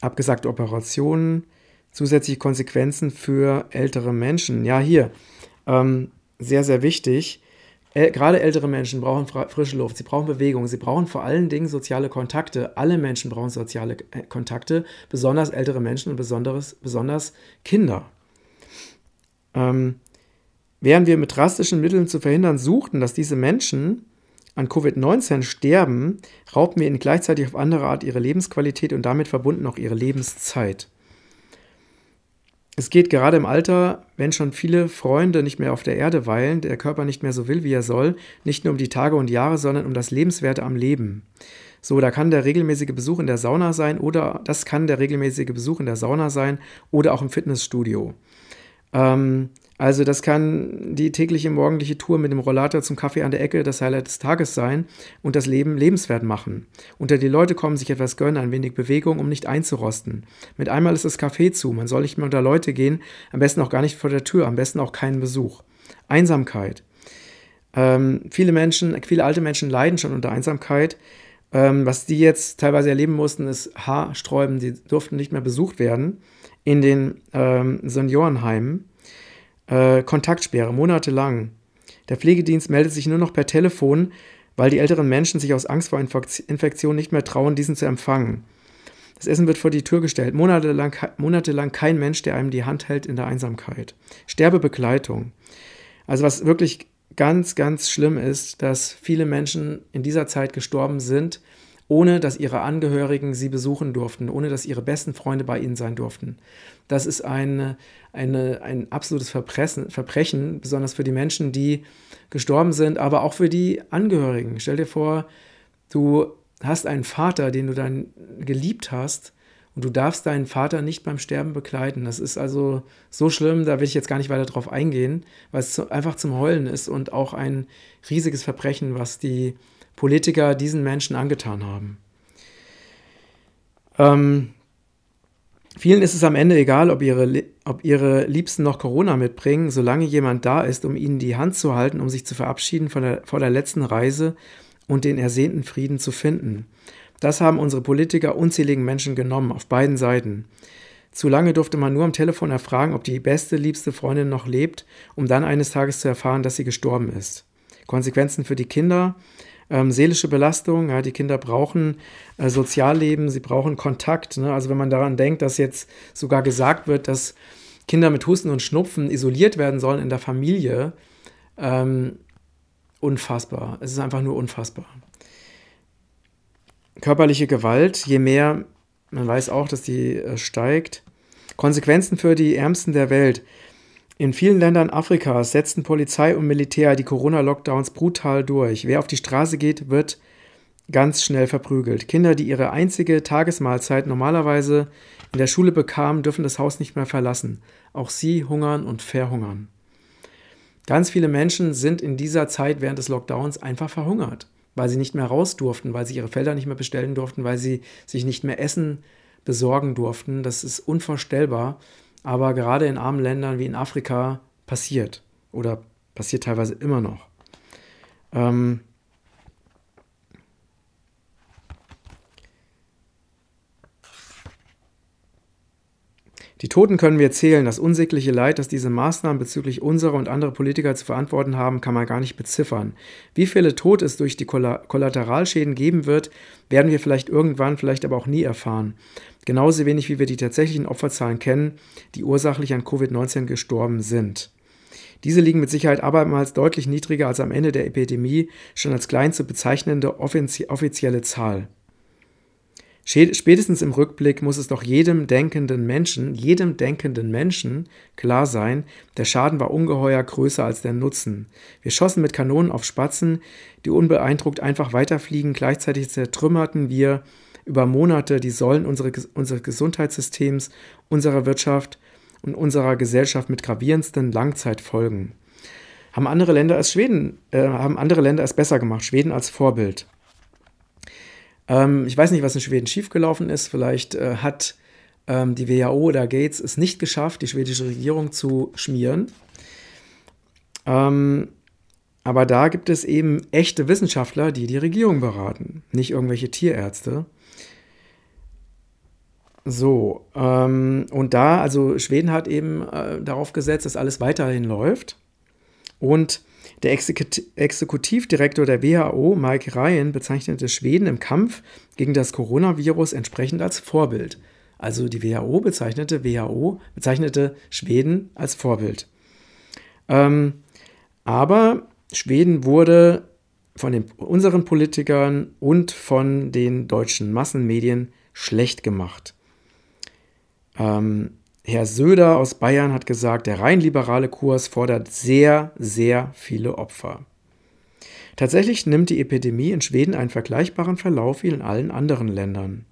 Abgesagte Operationen, zusätzliche Konsequenzen für ältere Menschen. Ja, hier, ähm, sehr, sehr wichtig äh, gerade ältere Menschen brauchen frische Luft, sie brauchen Bewegung, sie brauchen vor allen Dingen soziale Kontakte. Alle Menschen brauchen soziale äh, Kontakte, besonders ältere Menschen und besonders, besonders Kinder. Ähm, während wir mit drastischen Mitteln zu verhindern suchten, dass diese Menschen an Covid-19 sterben, raubten wir ihnen gleichzeitig auf andere Art ihre Lebensqualität und damit verbunden auch ihre Lebenszeit. Es geht gerade im Alter, wenn schon viele Freunde nicht mehr auf der Erde weilen, der Körper nicht mehr so will, wie er soll, nicht nur um die Tage und Jahre, sondern um das Lebenswerte am Leben. So, da kann der regelmäßige Besuch in der Sauna sein oder das kann der regelmäßige Besuch in der Sauna sein oder auch im Fitnessstudio. Ähm, also das kann die tägliche morgendliche Tour mit dem Rollator zum Kaffee an der Ecke das Highlight des Tages sein und das Leben lebenswert machen. Unter die Leute kommen, sich etwas gönnen, ein wenig Bewegung, um nicht einzurosten. Mit einmal ist das Café zu, man soll nicht mehr unter Leute gehen, am besten auch gar nicht vor der Tür, am besten auch keinen Besuch. Einsamkeit. Ähm, viele Menschen, viele alte Menschen leiden schon unter Einsamkeit. Ähm, was die jetzt teilweise erleben mussten, ist Haarsträuben, die durften nicht mehr besucht werden in den ähm, Seniorenheimen. Äh, Kontaktsperre, monatelang. Der Pflegedienst meldet sich nur noch per Telefon, weil die älteren Menschen sich aus Angst vor Infektion nicht mehr trauen, diesen zu empfangen. Das Essen wird vor die Tür gestellt. Monatelang, monatelang kein Mensch, der einem die Hand hält in der Einsamkeit. Sterbebegleitung. Also was wirklich ganz, ganz schlimm ist, dass viele Menschen in dieser Zeit gestorben sind, ohne dass ihre Angehörigen sie besuchen durften, ohne dass ihre besten Freunde bei ihnen sein durften. Das ist eine, eine, ein absolutes Verbrechen, Verbrechen, besonders für die Menschen, die gestorben sind, aber auch für die Angehörigen. Stell dir vor, du hast einen Vater, den du dann geliebt hast, und du darfst deinen Vater nicht beim Sterben begleiten. Das ist also so schlimm, da will ich jetzt gar nicht weiter drauf eingehen, weil es einfach zum Heulen ist und auch ein riesiges Verbrechen, was die Politiker diesen Menschen angetan haben. Ähm, vielen ist es am Ende egal, ob ihre, ob ihre Liebsten noch Corona mitbringen, solange jemand da ist, um ihnen die Hand zu halten, um sich zu verabschieden von der, vor der letzten Reise und den ersehnten Frieden zu finden. Das haben unsere Politiker unzähligen Menschen genommen, auf beiden Seiten. Zu lange durfte man nur am Telefon erfragen, ob die beste, liebste Freundin noch lebt, um dann eines Tages zu erfahren, dass sie gestorben ist. Konsequenzen für die Kinder, ähm, seelische Belastung. Ja, die Kinder brauchen äh, Sozialleben, sie brauchen Kontakt. Ne? Also wenn man daran denkt, dass jetzt sogar gesagt wird, dass Kinder mit Husten und Schnupfen isoliert werden sollen in der Familie, ähm, unfassbar. Es ist einfach nur unfassbar. Körperliche Gewalt, je mehr, man weiß auch, dass die äh, steigt. Konsequenzen für die Ärmsten der Welt. In vielen Ländern Afrikas setzten Polizei und Militär die Corona-Lockdowns brutal durch. Wer auf die Straße geht, wird ganz schnell verprügelt. Kinder, die ihre einzige Tagesmahlzeit normalerweise in der Schule bekamen, dürfen das Haus nicht mehr verlassen. Auch sie hungern und verhungern. Ganz viele Menschen sind in dieser Zeit während des Lockdowns einfach verhungert, weil sie nicht mehr raus durften, weil sie ihre Felder nicht mehr bestellen durften, weil sie sich nicht mehr Essen besorgen durften. Das ist unvorstellbar aber gerade in armen Ländern wie in Afrika passiert oder passiert teilweise immer noch. Ähm, Die Toten können wir zählen. Das unsägliche Leid, das diese Maßnahmen bezüglich unserer und anderer Politiker zu verantworten haben, kann man gar nicht beziffern. Wie viele Tote es durch die Kollateralschäden geben wird, werden wir vielleicht irgendwann, vielleicht aber auch nie erfahren. Genauso wenig wie wir die tatsächlichen Opferzahlen kennen, die ursächlich an Covid-19 gestorben sind. Diese liegen mit Sicherheit abermals deutlich niedriger als am Ende der Epidemie schon als klein zu bezeichnende offizielle Zahl. Spätestens im Rückblick muss es doch jedem denkenden Menschen, jedem denkenden Menschen klar sein, der Schaden war ungeheuer größer als der Nutzen. Wir schossen mit Kanonen auf Spatzen, die unbeeindruckt einfach weiterfliegen, gleichzeitig zertrümmerten wir über Monate die Säulen unseres Gesundheitssystems, unserer Wirtschaft und unserer Gesellschaft mit gravierendsten Langzeitfolgen. Haben andere Länder es Schweden, äh, haben andere Länder es besser gemacht, Schweden als Vorbild. Ähm, ich weiß nicht, was in Schweden schiefgelaufen ist. Vielleicht äh, hat ähm, die WHO oder Gates es nicht geschafft, die schwedische Regierung zu schmieren. Ähm, aber da gibt es eben echte Wissenschaftler, die die Regierung beraten, nicht irgendwelche Tierärzte. So, ähm, und da, also Schweden hat eben äh, darauf gesetzt, dass alles weiterhin läuft. Und der Exekutivdirektor der WHO, Mike Ryan, bezeichnete Schweden im Kampf gegen das Coronavirus entsprechend als Vorbild. Also die WHO bezeichnete WHO, bezeichnete Schweden als Vorbild. Ähm, aber Schweden wurde von den, unseren Politikern und von den deutschen Massenmedien schlecht gemacht. Ähm, Herr Söder aus Bayern hat gesagt, der rein liberale Kurs fordert sehr, sehr viele Opfer. Tatsächlich nimmt die Epidemie in Schweden einen vergleichbaren Verlauf wie in allen anderen Ländern.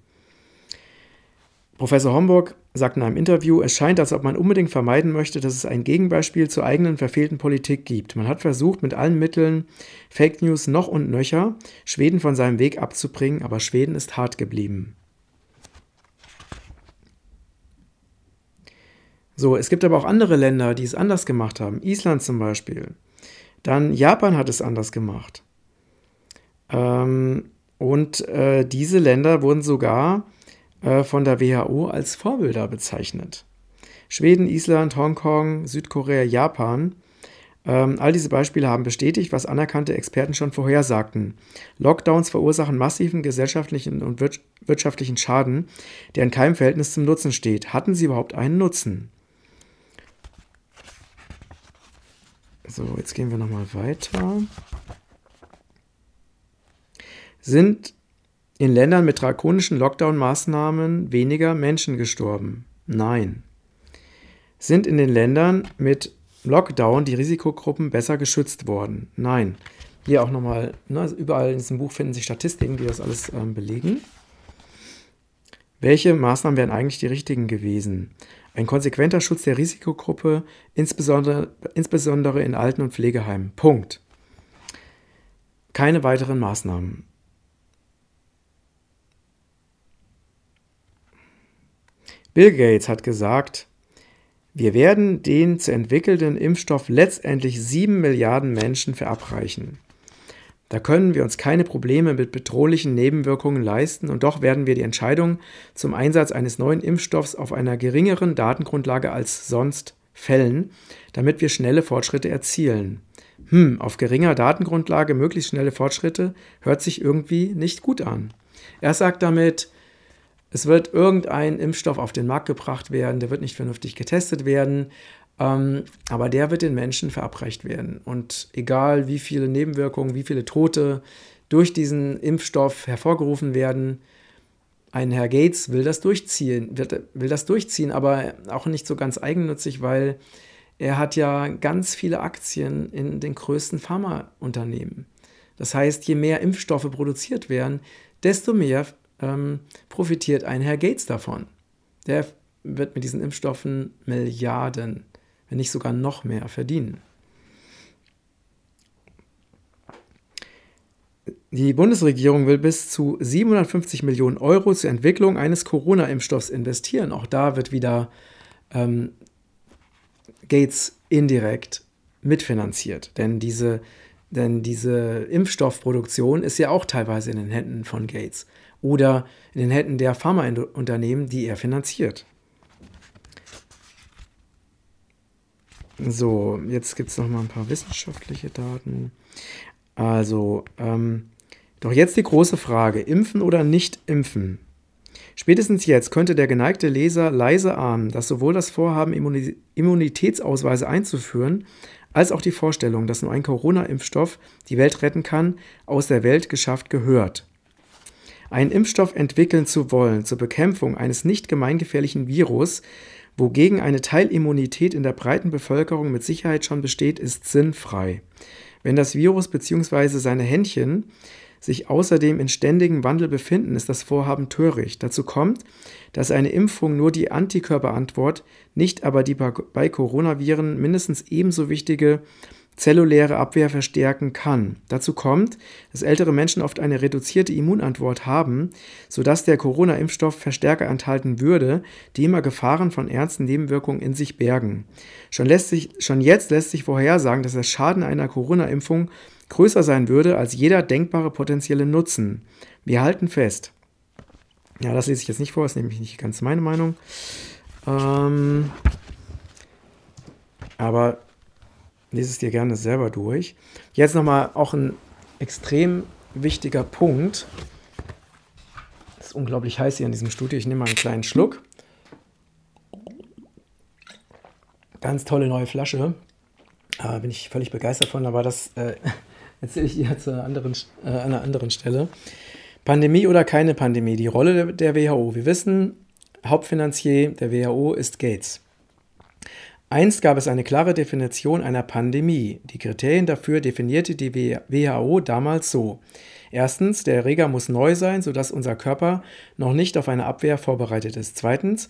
Professor Homburg sagt in einem Interview, es scheint, als ob man unbedingt vermeiden möchte, dass es ein Gegenbeispiel zur eigenen verfehlten Politik gibt. Man hat versucht, mit allen Mitteln Fake News noch und nöcher Schweden von seinem Weg abzubringen, aber Schweden ist hart geblieben. So, es gibt aber auch andere Länder, die es anders gemacht haben. Island zum Beispiel. Dann Japan hat es anders gemacht. Ähm, und äh, diese Länder wurden sogar äh, von der WHO als Vorbilder bezeichnet. Schweden, Island, Hongkong, Südkorea, Japan. Ähm, all diese Beispiele haben bestätigt, was anerkannte Experten schon vorhersagten. Lockdowns verursachen massiven gesellschaftlichen und wirtschaftlichen Schaden, der in keinem Verhältnis zum Nutzen steht. Hatten sie überhaupt einen Nutzen? So, jetzt gehen wir nochmal weiter. Sind in Ländern mit drakonischen Lockdown-Maßnahmen weniger Menschen gestorben? Nein. Sind in den Ländern mit Lockdown die Risikogruppen besser geschützt worden? Nein. Hier auch nochmal, ne, überall in diesem Buch finden sich Statistiken, die das alles ähm, belegen. Welche Maßnahmen wären eigentlich die richtigen gewesen? Ein konsequenter Schutz der Risikogruppe, insbesondere, insbesondere in Alten- und Pflegeheimen. Punkt. Keine weiteren Maßnahmen. Bill Gates hat gesagt, wir werden den zu entwickelnden Impfstoff letztendlich sieben Milliarden Menschen verabreichen. Da können wir uns keine Probleme mit bedrohlichen Nebenwirkungen leisten und doch werden wir die Entscheidung zum Einsatz eines neuen Impfstoffs auf einer geringeren Datengrundlage als sonst fällen, damit wir schnelle Fortschritte erzielen. Hm, auf geringer Datengrundlage möglichst schnelle Fortschritte hört sich irgendwie nicht gut an. Er sagt damit, es wird irgendein Impfstoff auf den Markt gebracht werden, der wird nicht vernünftig getestet werden, aber der wird den Menschen verabreicht werden. Und egal wie viele Nebenwirkungen, wie viele Tote durch diesen Impfstoff hervorgerufen werden, ein Herr Gates will das durchziehen, will, will das durchziehen, aber auch nicht so ganz eigennützig, weil er hat ja ganz viele Aktien in den größten Pharmaunternehmen. Das heißt, je mehr Impfstoffe produziert werden, desto mehr ähm, profitiert ein Herr Gates davon. Der wird mit diesen Impfstoffen Milliarden wenn nicht sogar noch mehr verdienen. Die Bundesregierung will bis zu 750 Millionen Euro zur Entwicklung eines Corona-Impfstoffs investieren. Auch da wird wieder ähm, Gates indirekt mitfinanziert. Denn diese, denn diese Impfstoffproduktion ist ja auch teilweise in den Händen von Gates oder in den Händen der Pharmaunternehmen, die er finanziert. So, jetzt gibt es noch mal ein paar wissenschaftliche Daten. Also, ähm, doch jetzt die große Frage, impfen oder nicht impfen? Spätestens jetzt könnte der geneigte Leser leise ahnen, dass sowohl das Vorhaben, Immunitätsausweise einzuführen, als auch die Vorstellung, dass nur ein Corona-Impfstoff die Welt retten kann, aus der Welt geschafft gehört. einen Impfstoff entwickeln zu wollen zur Bekämpfung eines nicht gemeingefährlichen Virus, wogegen eine Teilimmunität in der breiten Bevölkerung mit Sicherheit schon besteht, ist sinnfrei. Wenn das Virus bzw. seine Händchen sich außerdem in ständigem Wandel befinden, ist das Vorhaben töricht. Dazu kommt, dass eine Impfung nur die Antikörperantwort, nicht aber die bei Coronaviren mindestens ebenso wichtige zelluläre Abwehr verstärken kann. Dazu kommt, dass ältere Menschen oft eine reduzierte Immunantwort haben, sodass der Corona-Impfstoff Verstärker enthalten würde, die immer Gefahren von ernsten Nebenwirkungen in sich bergen. Schon, lässt sich, schon jetzt lässt sich vorhersagen, dass der Schaden einer Corona-Impfung größer sein würde als jeder denkbare potenzielle Nutzen. Wir halten fest. Ja, das lese ich jetzt nicht vor, ist nämlich nicht ganz meine Meinung. Ähm, aber lese es dir gerne selber durch. Jetzt nochmal auch ein extrem wichtiger Punkt. Es ist unglaublich heiß hier in diesem Studio. Ich nehme mal einen kleinen Schluck. Ganz tolle neue Flasche. Äh, bin ich völlig begeistert von, aber das äh, [laughs] erzähle ich dir zu einer anderen, äh, einer anderen Stelle. Pandemie oder keine Pandemie, die Rolle der WHO. Wir wissen, Hauptfinanzier der WHO ist Gates. Einst gab es eine klare Definition einer Pandemie. Die Kriterien dafür definierte die WHO damals so. Erstens, der Erreger muss neu sein, sodass unser Körper noch nicht auf eine Abwehr vorbereitet ist. Zweitens,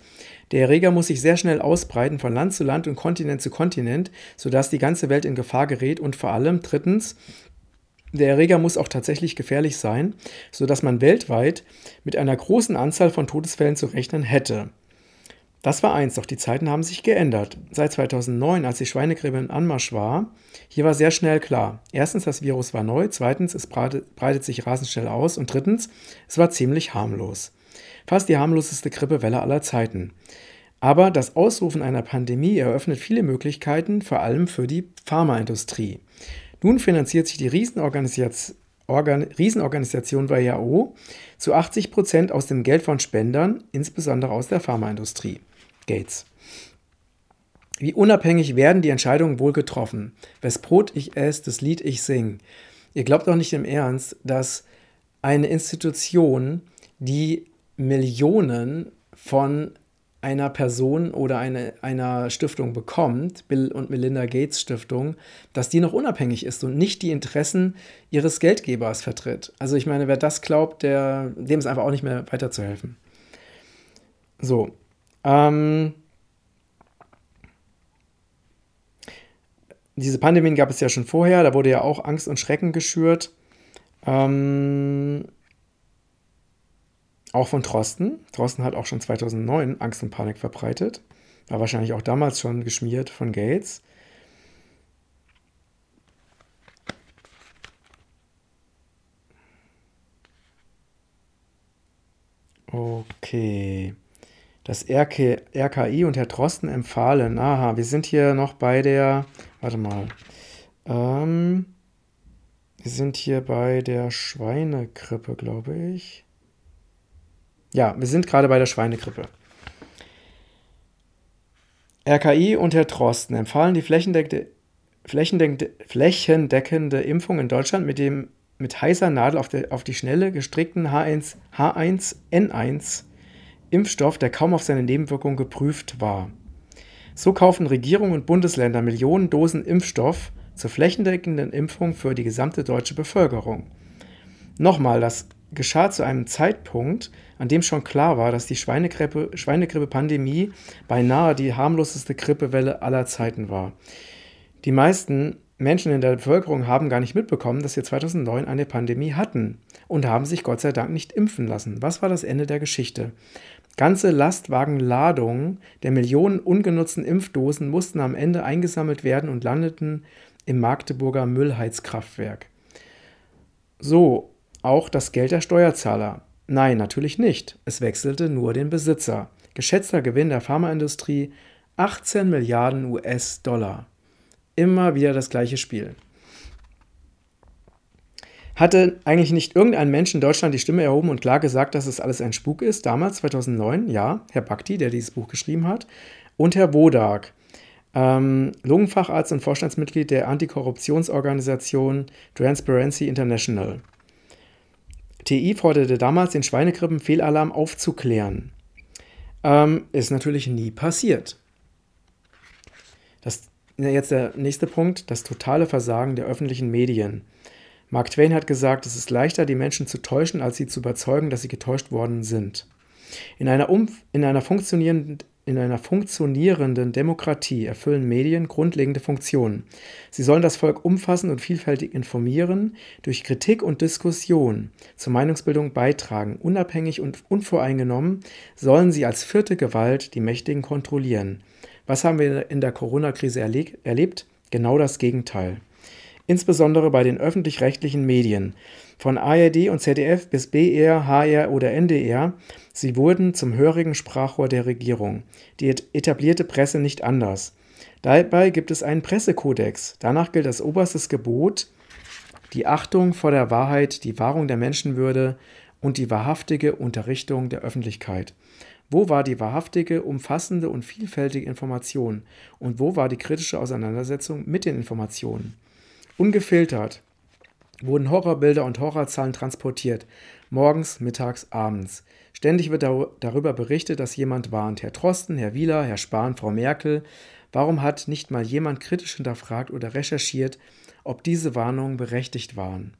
der Erreger muss sich sehr schnell ausbreiten von Land zu Land und Kontinent zu Kontinent, sodass die ganze Welt in Gefahr gerät. Und vor allem, drittens, der Erreger muss auch tatsächlich gefährlich sein, sodass man weltweit mit einer großen Anzahl von Todesfällen zu rechnen hätte. Das war eins, doch die Zeiten haben sich geändert. Seit 2009, als die Schweinegrippe in Anmarsch war, hier war sehr schnell klar. Erstens, das Virus war neu, zweitens, es breitet, sich rasend schnell aus und drittens, es war ziemlich harmlos. Fast die harmloseste Grippewelle aller Zeiten. Aber das Ausrufen einer Pandemie eröffnet viele Möglichkeiten, vor allem für die Pharmaindustrie. Nun finanziert sich die Riesenorganisation, Organ WHO zu 80 Prozent aus dem Geld von Spendern, insbesondere aus der Pharmaindustrie. Gates. Wie unabhängig werden die Entscheidungen wohl getroffen? Wes Brot ich esse, das Lied ich sing. Ihr glaubt doch nicht im Ernst, dass eine Institution, die Millionen von einer Person oder eine, einer Stiftung bekommt, Bill und Melinda Gates Stiftung, dass die noch unabhängig ist und nicht die Interessen ihres Geldgebers vertritt. Also ich meine, wer das glaubt, der, dem ist einfach auch nicht mehr weiterzuhelfen. So. Ähm, diese Pandemien gab es ja schon vorher, da wurde ja auch Angst und Schrecken geschürt. Ähm, auch von Drosten. Drosten hat auch schon 2009 Angst und Panik verbreitet. War wahrscheinlich auch damals schon geschmiert von Gates. Okay. Das RK, RKI und Herr Drosten empfahlen. Aha, wir sind hier noch bei der. Warte mal. Ähm, wir sind hier bei der Schweinegrippe, glaube ich. Ja, wir sind gerade bei der Schweinegrippe. RKI und Herr Drosten empfahlen die flächendeckende, flächendeckende, flächendeckende Impfung in Deutschland mit dem mit heißer Nadel auf, der, auf die Schnelle gestrickten H1, H1N1 Impfstoff, der kaum auf seine Nebenwirkungen geprüft war. So kaufen Regierung und Bundesländer Millionen Dosen Impfstoff zur flächendeckenden Impfung für die gesamte deutsche Bevölkerung. Nochmal, das geschah zu einem Zeitpunkt, an dem schon klar war, dass die Schweinegrippe-Pandemie beinahe die harmloseste Grippewelle aller Zeiten war. Die meisten Menschen in der Bevölkerung haben gar nicht mitbekommen, dass wir 2009 eine Pandemie hatten und haben sich Gott sei Dank nicht impfen lassen. Was war das Ende der Geschichte? Ganze Lastwagenladungen der Millionen ungenutzten Impfdosen mussten am Ende eingesammelt werden und landeten im Magdeburger Müllheizkraftwerk. So, auch das Geld der Steuerzahler. Nein, natürlich nicht. Es wechselte nur den Besitzer. Geschätzter Gewinn der Pharmaindustrie 18 Milliarden US-Dollar. Immer wieder das gleiche Spiel. Hatte eigentlich nicht irgendein Mensch in Deutschland die Stimme erhoben und klar gesagt, dass es alles ein Spuk ist? Damals, 2009, ja, Herr Bakti, der dieses Buch geschrieben hat, und Herr Wodak, ähm, Lungenfacharzt und Vorstandsmitglied der Antikorruptionsorganisation Transparency International. TI forderte damals, den Schweinegrippenfehlalarm aufzuklären. Ähm, ist natürlich nie passiert. Das, jetzt der nächste Punkt, das totale Versagen der öffentlichen Medien. Mark Twain hat gesagt, es ist leichter, die Menschen zu täuschen, als sie zu überzeugen, dass sie getäuscht worden sind. In einer, um, in einer funktionierenden in einer funktionierenden Demokratie erfüllen Medien grundlegende Funktionen. Sie sollen das Volk umfassend und vielfältig informieren, durch Kritik und Diskussion zur Meinungsbildung beitragen. Unabhängig und unvoreingenommen sollen sie als vierte Gewalt die Mächtigen kontrollieren. Was haben wir in der Corona-Krise erlebt? Genau das Gegenteil. Insbesondere bei den öffentlich-rechtlichen Medien. Von ARD und ZDF bis BR, HR oder NDR Sie wurden zum hörigen Sprachrohr der Regierung, die etablierte Presse nicht anders. Dabei gibt es einen Pressekodex. Danach gilt als oberstes Gebot die Achtung vor der Wahrheit, die Wahrung der Menschenwürde und die wahrhaftige Unterrichtung der Öffentlichkeit. Wo war die wahrhaftige, umfassende und vielfältige Information und wo war die kritische Auseinandersetzung mit den Informationen? Ungefiltert wurden Horrorbilder und Horrorzahlen transportiert, morgens, mittags, abends. Ständig wird darüber berichtet, dass jemand warnt. Herr Trosten, Herr Wieler, Herr Spahn, Frau Merkel. Warum hat nicht mal jemand kritisch hinterfragt oder recherchiert, ob diese Warnungen berechtigt waren?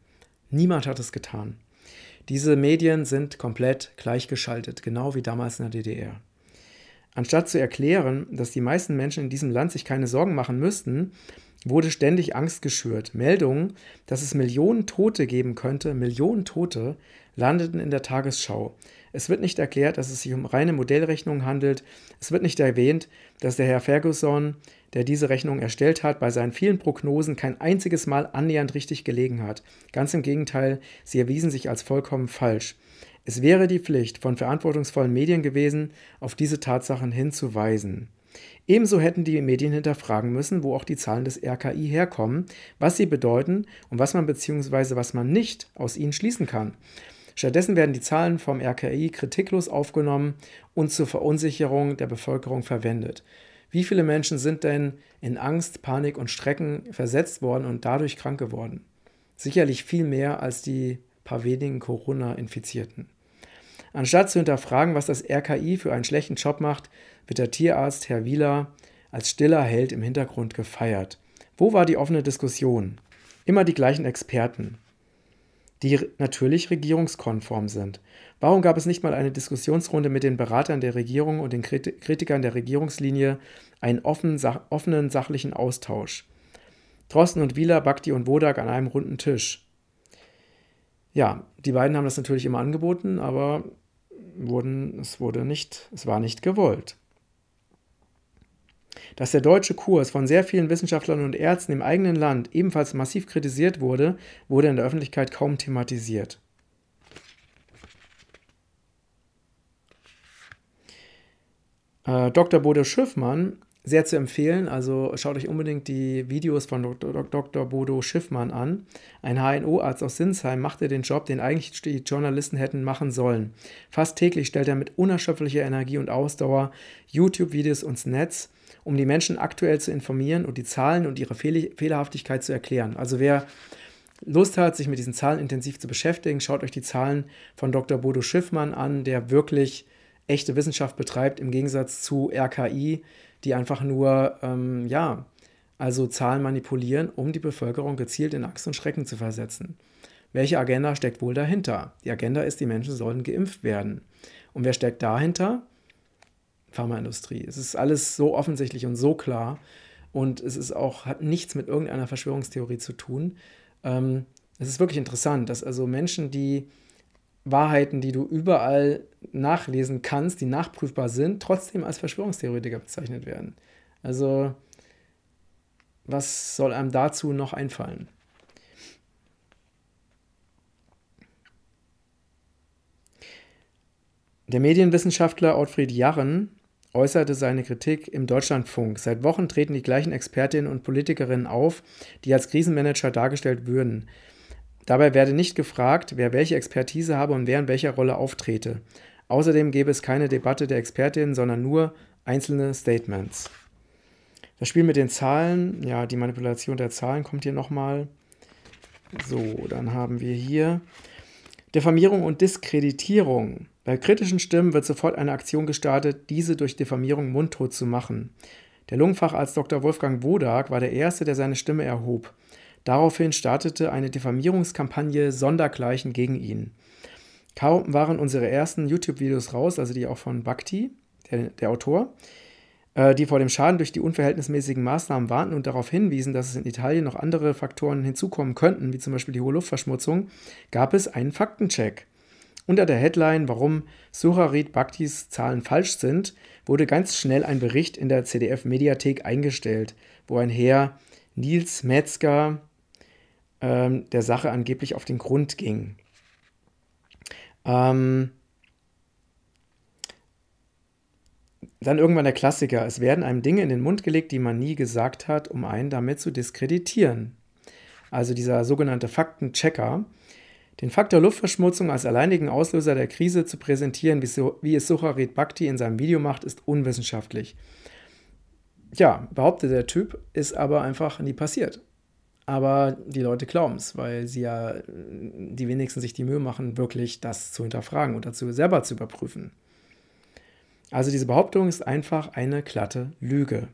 Niemand hat es getan. Diese Medien sind komplett gleichgeschaltet, genau wie damals in der DDR. Anstatt zu erklären, dass die meisten Menschen in diesem Land sich keine Sorgen machen müssten, wurde ständig Angst geschürt. Meldungen, dass es Millionen Tote geben könnte, Millionen Tote, landeten in der Tagesschau. Es wird nicht erklärt, dass es sich um reine Modellrechnungen handelt. Es wird nicht erwähnt, dass der Herr Ferguson, der diese Rechnung erstellt hat, bei seinen vielen Prognosen kein einziges Mal annähernd richtig gelegen hat. Ganz im Gegenteil, sie erwiesen sich als vollkommen falsch. Es wäre die Pflicht von verantwortungsvollen Medien gewesen, auf diese Tatsachen hinzuweisen. Ebenso hätten die Medien hinterfragen müssen, wo auch die Zahlen des RKI herkommen, was sie bedeuten und was man bzw. was man nicht aus ihnen schließen kann. Stattdessen werden die Zahlen vom RKI kritiklos aufgenommen und zur Verunsicherung der Bevölkerung verwendet. Wie viele Menschen sind denn in Angst, Panik und Strecken versetzt worden und dadurch krank geworden? Sicherlich viel mehr als die paar wenigen Corona-Infizierten. Anstatt zu hinterfragen, was das RKI für einen schlechten Job macht, wird der Tierarzt Herr Wieler als stiller Held im Hintergrund gefeiert. Wo war die offene Diskussion? Immer die gleichen Experten die natürlich regierungskonform sind. Warum gab es nicht mal eine Diskussionsrunde mit den Beratern der Regierung und den Kritikern der Regierungslinie, einen offenen, sach offenen sachlichen Austausch? Drosten und Wieler, Bakti und Wodak an einem runden Tisch. Ja, die beiden haben das natürlich immer angeboten, aber wurden, es wurde nicht, es war nicht gewollt. Dass der deutsche Kurs von sehr vielen Wissenschaftlern und Ärzten im eigenen Land ebenfalls massiv kritisiert wurde, wurde in der Öffentlichkeit kaum thematisiert. Äh, Dr. Bodo Schiffmann, sehr zu empfehlen, also schaut euch unbedingt die Videos von Dr. Dr. Bodo Schiffmann an. Ein HNO-Arzt aus Sinsheim machte den Job, den eigentlich die Journalisten hätten machen sollen. Fast täglich stellt er mit unerschöpflicher Energie und Ausdauer YouTube-Videos ins Netz um die Menschen aktuell zu informieren und die Zahlen und ihre Fehl Fehlerhaftigkeit zu erklären. Also wer Lust hat, sich mit diesen Zahlen intensiv zu beschäftigen, schaut euch die Zahlen von Dr. Bodo Schiffmann an, der wirklich echte Wissenschaft betreibt, im Gegensatz zu RKI, die einfach nur, ähm, ja, also Zahlen manipulieren, um die Bevölkerung gezielt in Angst und Schrecken zu versetzen. Welche Agenda steckt wohl dahinter? Die Agenda ist, die Menschen sollen geimpft werden. Und wer steckt dahinter? Pharmaindustrie. Es ist alles so offensichtlich und so klar und es ist auch, hat nichts mit irgendeiner Verschwörungstheorie zu tun. Ähm, es ist wirklich interessant, dass also Menschen, die Wahrheiten, die du überall nachlesen kannst, die nachprüfbar sind, trotzdem als Verschwörungstheoretiker bezeichnet werden. Also, was soll einem dazu noch einfallen? Der Medienwissenschaftler Ottfried Jarren äußerte seine Kritik im Deutschlandfunk. Seit Wochen treten die gleichen Expertinnen und Politikerinnen auf, die als Krisenmanager dargestellt würden. Dabei werde nicht gefragt, wer welche Expertise habe und wer in welcher Rolle auftrete. Außerdem gäbe es keine Debatte der Expertinnen, sondern nur einzelne Statements. Das Spiel mit den Zahlen, ja, die Manipulation der Zahlen kommt hier nochmal. So, dann haben wir hier Diffamierung und Diskreditierung. Bei kritischen Stimmen wird sofort eine Aktion gestartet, diese durch Diffamierung mundtot zu machen. Der Lungenfacharzt Dr. Wolfgang Wodak war der Erste, der seine Stimme erhob. Daraufhin startete eine Diffamierungskampagne sondergleichen gegen ihn. Kaum waren unsere ersten YouTube-Videos raus, also die auch von Bhakti, der, der Autor, äh, die vor dem Schaden durch die unverhältnismäßigen Maßnahmen warnten und darauf hinwiesen, dass es in Italien noch andere Faktoren hinzukommen könnten, wie zum Beispiel die hohe Luftverschmutzung, gab es einen Faktencheck. Unter der Headline, warum Sucharit Bhaktis Zahlen falsch sind, wurde ganz schnell ein Bericht in der CDF-Mediathek eingestellt, wo ein Herr Nils Metzger ähm, der Sache angeblich auf den Grund ging. Ähm, dann irgendwann der Klassiker. Es werden einem Dinge in den Mund gelegt, die man nie gesagt hat, um einen damit zu diskreditieren. Also dieser sogenannte Faktenchecker. Den Faktor Luftverschmutzung als alleinigen Auslöser der Krise zu präsentieren, wie es Sucharit Bhakti in seinem Video macht, ist unwissenschaftlich. Ja, behauptet der Typ, ist aber einfach nie passiert. Aber die Leute glauben es, weil sie ja die wenigsten sich die Mühe machen, wirklich das zu hinterfragen und dazu selber zu überprüfen. Also diese Behauptung ist einfach eine glatte Lüge.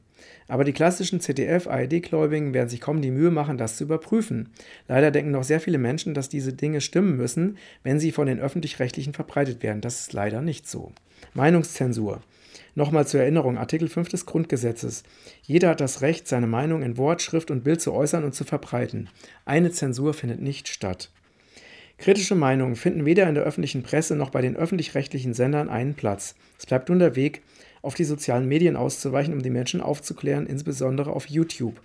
Aber die klassischen ZDF-ARD-Gläubigen werden sich kaum die Mühe machen, das zu überprüfen. Leider denken noch sehr viele Menschen, dass diese Dinge stimmen müssen, wenn sie von den öffentlich-rechtlichen verbreitet werden. Das ist leider nicht so. Meinungszensur. Nochmal zur Erinnerung, Artikel 5 des Grundgesetzes. Jeder hat das Recht, seine Meinung in Wort, Schrift und Bild zu äußern und zu verbreiten. Eine Zensur findet nicht statt. Kritische Meinungen finden weder in der öffentlichen Presse noch bei den öffentlich-rechtlichen Sendern einen Platz. Es bleibt nun der Weg, auf die sozialen Medien auszuweichen, um die Menschen aufzuklären, insbesondere auf YouTube.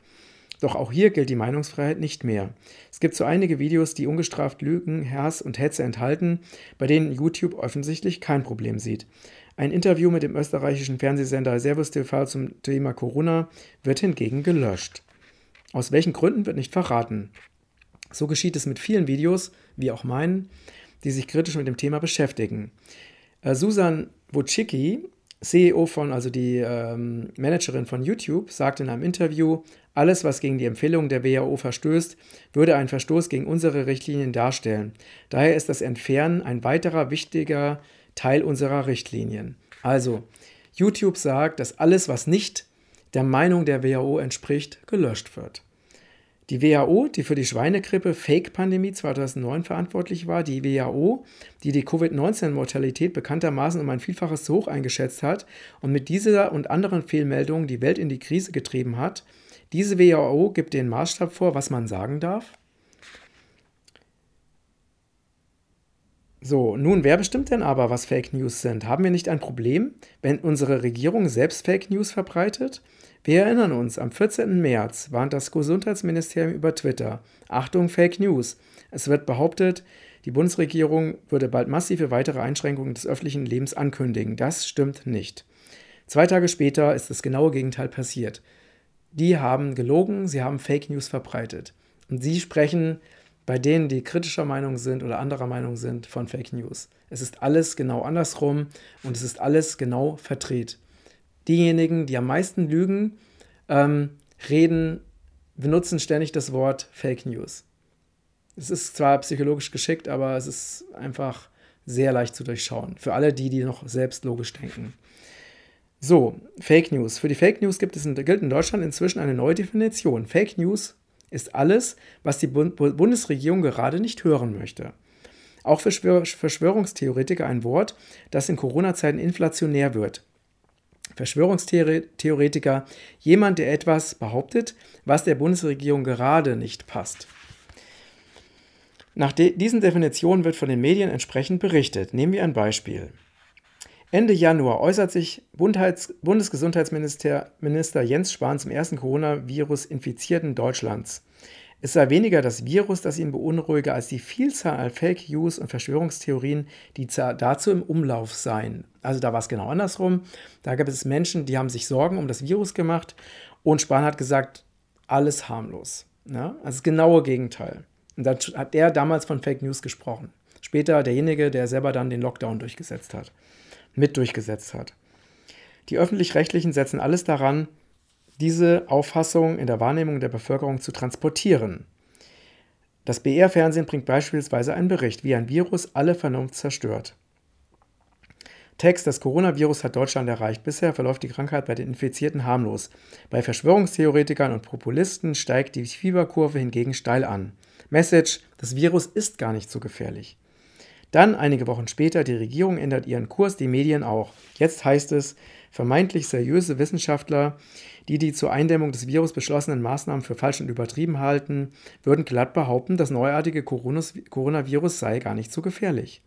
Doch auch hier gilt die Meinungsfreiheit nicht mehr. Es gibt so einige Videos, die ungestraft Lügen, Hass und Hetze enthalten, bei denen YouTube offensichtlich kein Problem sieht. Ein Interview mit dem österreichischen Fernsehsender Servus TV zum Thema Corona wird hingegen gelöscht. Aus welchen Gründen wird nicht verraten. So geschieht es mit vielen Videos, wie auch meinen, die sich kritisch mit dem Thema beschäftigen. Äh, Susan Wojcicki, CEO von, also die ähm, Managerin von YouTube, sagt in einem Interview, alles, was gegen die Empfehlungen der WHO verstößt, würde einen Verstoß gegen unsere Richtlinien darstellen. Daher ist das Entfernen ein weiterer wichtiger Teil unserer Richtlinien. Also, YouTube sagt, dass alles, was nicht der Meinung der WHO entspricht, gelöscht wird. Die WHO, die für die Schweinegrippe Fake-Pandemie 2009 verantwortlich war, die WHO, die die Covid-19-Mortalität bekanntermaßen um ein Vielfaches zu hoch eingeschätzt hat und mit dieser und anderen Fehlmeldungen die Welt in die Krise getrieben hat, diese WHO gibt den Maßstab vor, was man sagen darf. So, nun, wer bestimmt denn aber, was Fake News sind? Haben wir nicht ein Problem, wenn unsere Regierung selbst Fake News verbreitet? Wir erinnern uns, am 14. März warnt das Gesundheitsministerium über Twitter. Achtung, Fake News. Es wird behauptet, die Bundesregierung würde bald massive weitere Einschränkungen des öffentlichen Lebens ankündigen. Das stimmt nicht. Zwei Tage später ist das genaue Gegenteil passiert. Die haben gelogen, sie haben Fake News verbreitet. Und sie sprechen bei denen, die kritischer Meinung sind oder anderer Meinung sind, von Fake News. Es ist alles genau andersrum und es ist alles genau verdreht diejenigen, die am meisten lügen, ähm, reden, benutzen ständig das Wort Fake News. Es ist zwar psychologisch geschickt, aber es ist einfach sehr leicht zu durchschauen. Für alle die, die noch selbst logisch denken. So, Fake News. Für die Fake News gibt es in, gilt in Deutschland inzwischen eine neue Definition. Fake News ist alles, was die Bundesregierung gerade nicht hören möchte. Auch für Verschwörungstheoretiker ein Wort, das in Corona-Zeiten inflationär wird. Verschwörungstheoretiker jemand, der etwas behauptet, was der Bundesregierung gerade nicht passt. Nach de diesen Definitionen wird von den Medien entsprechend berichtet. Nehmen wir ein Beispiel. Ende Januar äußert sich Bundheits Bundesgesundheitsminister Minister Jens Spahn zum ersten Coronavirus-Infizierten Deutschlands. Es sei weniger das Virus, das ihn beunruhige, als die Vielzahl an Fake News und Verschwörungstheorien, die dazu im Umlauf seien. Also da war es genau andersrum. Da gab es Menschen, die haben sich Sorgen um das Virus gemacht und Spahn hat gesagt, alles harmlos. Ja? Also das genaue Gegenteil. Und dann hat er damals von Fake News gesprochen. Später derjenige, der selber dann den Lockdown durchgesetzt hat, mit durchgesetzt hat. Die öffentlich-rechtlichen setzen alles daran, diese Auffassung in der Wahrnehmung der Bevölkerung zu transportieren. Das BR-Fernsehen bringt beispielsweise einen Bericht, wie ein Virus alle Vernunft zerstört. Text, das Coronavirus hat Deutschland erreicht. Bisher verläuft die Krankheit bei den Infizierten harmlos. Bei Verschwörungstheoretikern und Populisten steigt die Fieberkurve hingegen steil an. Message, das Virus ist gar nicht so gefährlich. Dann, einige Wochen später, die Regierung ändert ihren Kurs, die Medien auch. Jetzt heißt es, vermeintlich seriöse Wissenschaftler, die die zur Eindämmung des Virus beschlossenen Maßnahmen für falsch und übertrieben halten, würden glatt behaupten, das neuartige Coronavirus sei gar nicht so gefährlich.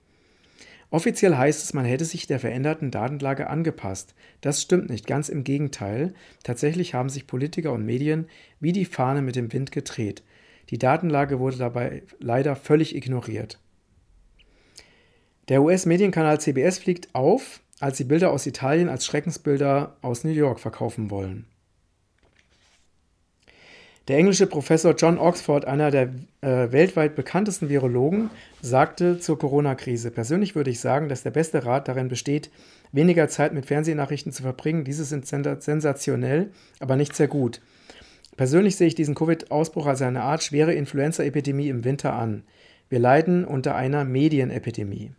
Offiziell heißt es, man hätte sich der veränderten Datenlage angepasst. Das stimmt nicht, ganz im Gegenteil. Tatsächlich haben sich Politiker und Medien wie die Fahne mit dem Wind gedreht. Die Datenlage wurde dabei leider völlig ignoriert. Der US-Medienkanal CBS fliegt auf, als sie Bilder aus Italien als Schreckensbilder aus New York verkaufen wollen. Der englische Professor John Oxford, einer der äh, weltweit bekanntesten Virologen, sagte zur Corona-Krise, persönlich würde ich sagen, dass der beste Rat darin besteht, weniger Zeit mit Fernsehnachrichten zu verbringen. Diese sind sensationell, aber nicht sehr gut. Persönlich sehe ich diesen Covid-Ausbruch als eine Art schwere Influenza-Epidemie im Winter an. Wir leiden unter einer Medienepidemie.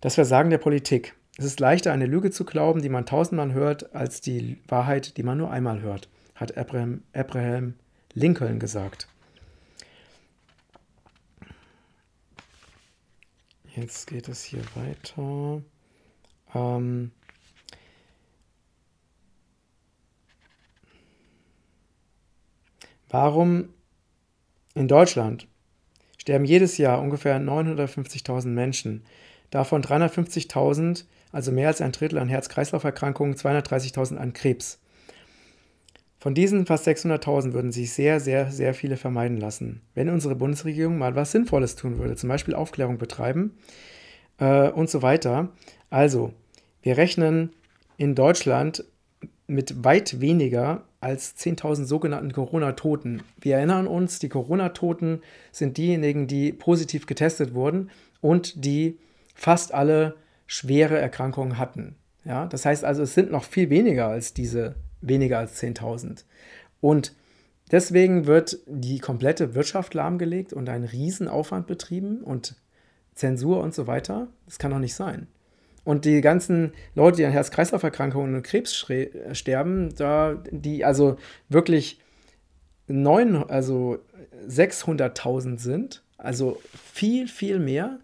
Das Versagen der Politik. Es ist leichter, eine Lüge zu glauben, die man tausendmal hört, als die Wahrheit, die man nur einmal hört hat Abraham, Abraham Lincoln gesagt. Jetzt geht es hier weiter. Ähm Warum in Deutschland sterben jedes Jahr ungefähr 950.000 Menschen, davon 350.000, also mehr als ein Drittel an Herz-Kreislauf-Erkrankungen, 230.000 an Krebs. Von diesen fast 600.000 würden sich sehr, sehr, sehr viele vermeiden lassen, wenn unsere Bundesregierung mal was Sinnvolles tun würde, zum Beispiel Aufklärung betreiben äh, und so weiter. Also, wir rechnen in Deutschland mit weit weniger als 10.000 sogenannten Corona-Toten. Wir erinnern uns, die Corona-Toten sind diejenigen, die positiv getestet wurden und die fast alle schwere Erkrankungen hatten. Ja, das heißt also, es sind noch viel weniger als diese weniger als 10.000. Und deswegen wird die komplette Wirtschaft lahmgelegt und ein Riesenaufwand betrieben und Zensur und so weiter. Das kann doch nicht sein. Und die ganzen Leute, die an Herz-Kreislauf-Erkrankungen und Krebs sterben, da die also wirklich neun, also 600.000 sind, also viel, viel mehr,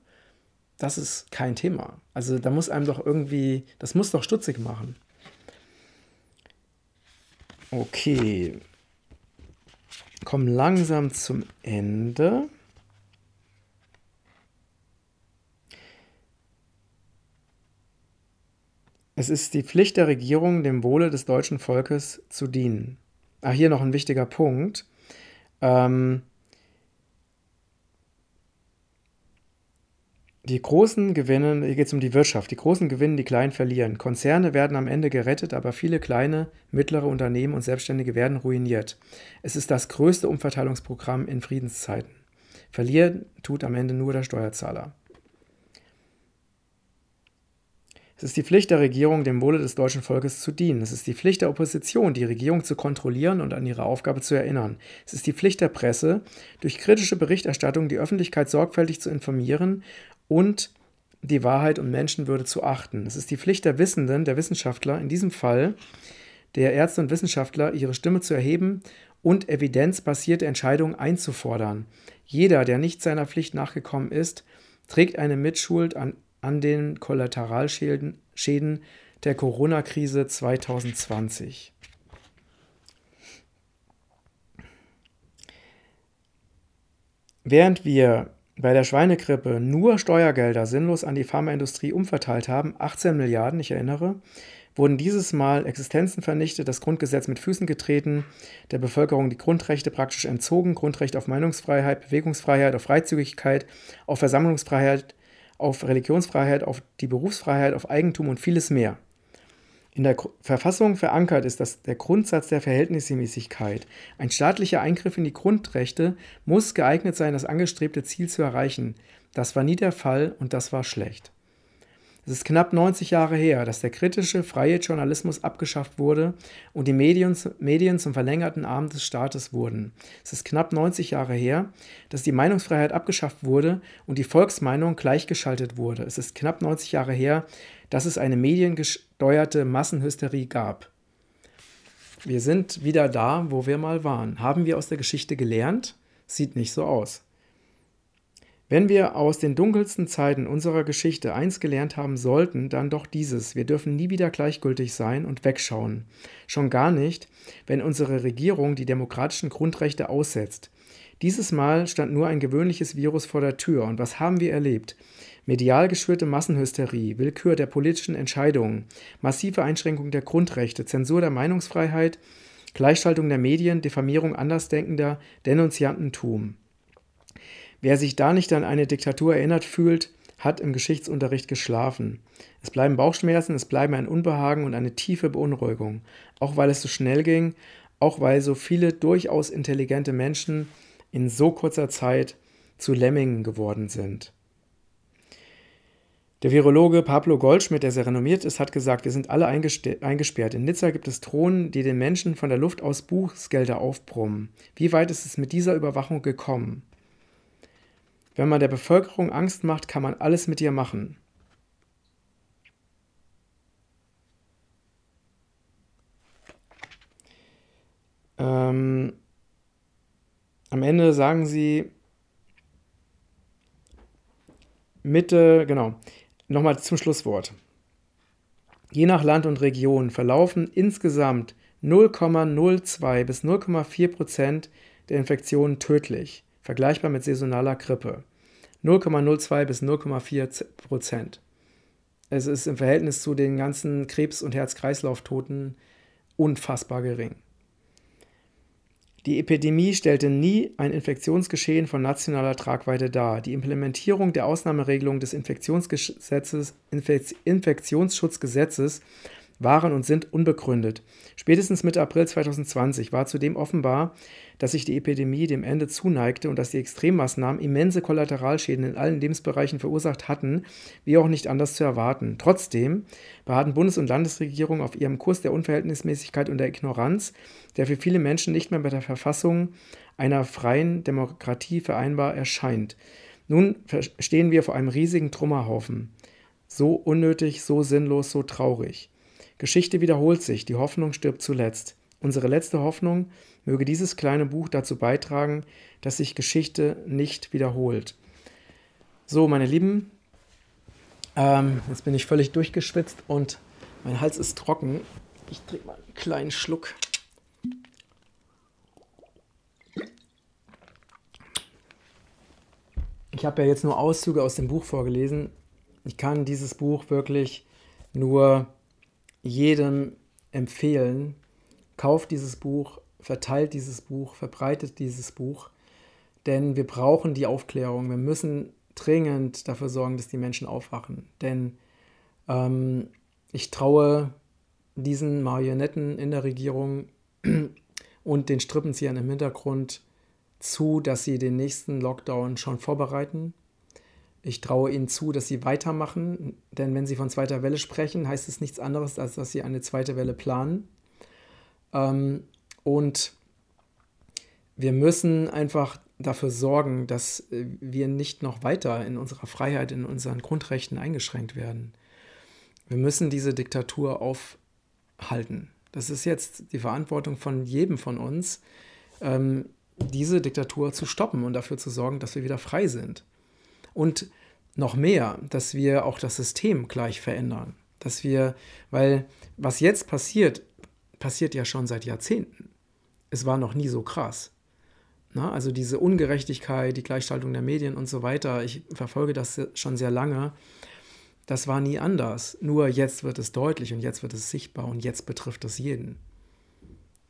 das ist kein Thema. Also da muss einem doch irgendwie, das muss doch stutzig machen. Okay. Kommen langsam zum Ende. Es ist die Pflicht der Regierung, dem Wohle des deutschen Volkes zu dienen. Ach, hier noch ein wichtiger Punkt. Ähm, Die großen gewinnen, hier geht es um die Wirtschaft, die großen gewinnen, die kleinen verlieren. Konzerne werden am Ende gerettet, aber viele kleine, mittlere Unternehmen und Selbstständige werden ruiniert. Es ist das größte Umverteilungsprogramm in Friedenszeiten. Verlieren tut am Ende nur der Steuerzahler. Es ist die Pflicht der Regierung, dem Wohle des deutschen Volkes zu dienen. Es ist die Pflicht der Opposition, die Regierung zu kontrollieren und an ihre Aufgabe zu erinnern. Es ist die Pflicht der Presse, durch kritische Berichterstattung die Öffentlichkeit sorgfältig zu informieren und die Wahrheit und Menschenwürde zu achten. Es ist die Pflicht der Wissenden, der Wissenschaftler, in diesem Fall der Ärzte und Wissenschaftler, ihre Stimme zu erheben und evidenzbasierte Entscheidungen einzufordern. Jeder, der nicht seiner Pflicht nachgekommen ist, trägt eine Mitschuld an, an den Kollateralschäden Schäden der Corona-Krise 2020. Während wir bei der Schweinegrippe nur Steuergelder sinnlos an die Pharmaindustrie umverteilt haben, 18 Milliarden, ich erinnere, wurden dieses Mal Existenzen vernichtet, das Grundgesetz mit Füßen getreten, der Bevölkerung die Grundrechte praktisch entzogen, Grundrecht auf Meinungsfreiheit, Bewegungsfreiheit, auf Freizügigkeit, auf Versammlungsfreiheit, auf Religionsfreiheit, auf die Berufsfreiheit, auf Eigentum und vieles mehr. In der Verfassung verankert ist das der Grundsatz der Verhältnismäßigkeit. Ein staatlicher Eingriff in die Grundrechte muss geeignet sein, das angestrebte Ziel zu erreichen. Das war nie der Fall und das war schlecht. Es ist knapp 90 Jahre her, dass der kritische, freie Journalismus abgeschafft wurde und die Medien, Medien zum verlängerten Arm des Staates wurden. Es ist knapp 90 Jahre her, dass die Meinungsfreiheit abgeschafft wurde und die Volksmeinung gleichgeschaltet wurde. Es ist knapp 90 Jahre her, dass es eine mediengesteuerte Massenhysterie gab. Wir sind wieder da, wo wir mal waren. Haben wir aus der Geschichte gelernt? Sieht nicht so aus. Wenn wir aus den dunkelsten Zeiten unserer Geschichte eins gelernt haben sollten, dann doch dieses. Wir dürfen nie wieder gleichgültig sein und wegschauen. Schon gar nicht, wenn unsere Regierung die demokratischen Grundrechte aussetzt. Dieses Mal stand nur ein gewöhnliches Virus vor der Tür. Und was haben wir erlebt? Medial geschürte Massenhysterie, Willkür der politischen Entscheidungen, massive Einschränkung der Grundrechte, Zensur der Meinungsfreiheit, Gleichschaltung der Medien, Diffamierung Andersdenkender, Denunziantentum. Wer sich da nicht an eine Diktatur erinnert fühlt, hat im Geschichtsunterricht geschlafen. Es bleiben Bauchschmerzen, es bleiben ein Unbehagen und eine tiefe Beunruhigung, auch weil es so schnell ging, auch weil so viele durchaus intelligente Menschen in so kurzer Zeit zu Lemmingen geworden sind. Der Virologe Pablo Goldschmidt, der sehr renommiert ist, hat gesagt, wir sind alle eingesperrt. In Nizza gibt es Drohnen, die den Menschen von der Luft aus Bußgelder aufbrummen. Wie weit ist es mit dieser Überwachung gekommen? Wenn man der Bevölkerung Angst macht, kann man alles mit ihr machen. Ähm, am Ende sagen sie Mitte, genau, nochmal zum Schlusswort. Je nach Land und Region verlaufen insgesamt 0,02 bis 0,4 Prozent der Infektionen tödlich vergleichbar mit saisonaler Grippe. 0,02 bis 0,4 Prozent. Es ist im Verhältnis zu den ganzen Krebs- und Herz-Kreislauf-Toten unfassbar gering. Die Epidemie stellte nie ein Infektionsgeschehen von nationaler Tragweite dar. Die Implementierung der Ausnahmeregelung des Infektionsschutzgesetzes waren und sind unbegründet. Spätestens Mitte April 2020 war zudem offenbar, dass sich die Epidemie dem Ende zuneigte und dass die Extremmaßnahmen immense Kollateralschäden in allen Lebensbereichen verursacht hatten, wie auch nicht anders zu erwarten. Trotzdem beharren Bundes- und Landesregierungen auf ihrem Kurs der Unverhältnismäßigkeit und der Ignoranz, der für viele Menschen nicht mehr mit der Verfassung einer freien Demokratie vereinbar erscheint. Nun stehen wir vor einem riesigen Trümmerhaufen. So unnötig, so sinnlos, so traurig. Geschichte wiederholt sich, die Hoffnung stirbt zuletzt. Unsere letzte Hoffnung möge dieses kleine Buch dazu beitragen, dass sich Geschichte nicht wiederholt. So, meine Lieben, ähm, jetzt bin ich völlig durchgeschwitzt und mein Hals ist trocken. Ich trinke mal einen kleinen Schluck. Ich habe ja jetzt nur Auszüge aus dem Buch vorgelesen. Ich kann dieses Buch wirklich nur jedem empfehlen, kauft dieses Buch, verteilt dieses Buch, verbreitet dieses Buch, denn wir brauchen die Aufklärung. Wir müssen dringend dafür sorgen, dass die Menschen aufwachen. Denn ähm, ich traue diesen Marionetten in der Regierung [clears throat] und den Strippenziehern im Hintergrund zu, dass sie den nächsten Lockdown schon vorbereiten ich traue ihnen zu, dass sie weitermachen, denn wenn sie von zweiter Welle sprechen, heißt es nichts anderes, als dass sie eine zweite Welle planen. Ähm, und wir müssen einfach dafür sorgen, dass wir nicht noch weiter in unserer Freiheit, in unseren Grundrechten eingeschränkt werden. Wir müssen diese Diktatur aufhalten. Das ist jetzt die Verantwortung von jedem von uns, ähm, diese Diktatur zu stoppen und dafür zu sorgen, dass wir wieder frei sind. Und noch mehr, dass wir auch das System gleich verändern. Dass wir, weil was jetzt passiert, passiert ja schon seit Jahrzehnten. Es war noch nie so krass. Na, also diese Ungerechtigkeit, die Gleichschaltung der Medien und so weiter, ich verfolge das schon sehr lange. Das war nie anders. Nur jetzt wird es deutlich und jetzt wird es sichtbar und jetzt betrifft es jeden.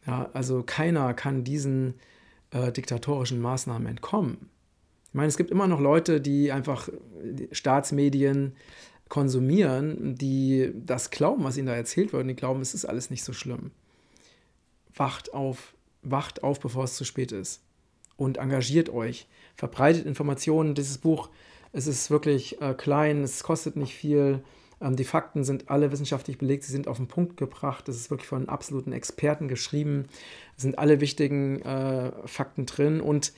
Ja, also keiner kann diesen äh, diktatorischen Maßnahmen entkommen. Ich meine, es gibt immer noch Leute, die einfach Staatsmedien konsumieren, die das glauben, was ihnen da erzählt wird, und die glauben, es ist alles nicht so schlimm. Wacht auf, wacht auf, bevor es zu spät ist. Und engagiert euch. Verbreitet Informationen. Dieses Buch, es ist wirklich äh, klein, es kostet nicht viel. Ähm, die Fakten sind alle wissenschaftlich belegt, sie sind auf den Punkt gebracht. Es ist wirklich von absoluten Experten geschrieben. Es sind alle wichtigen äh, Fakten drin und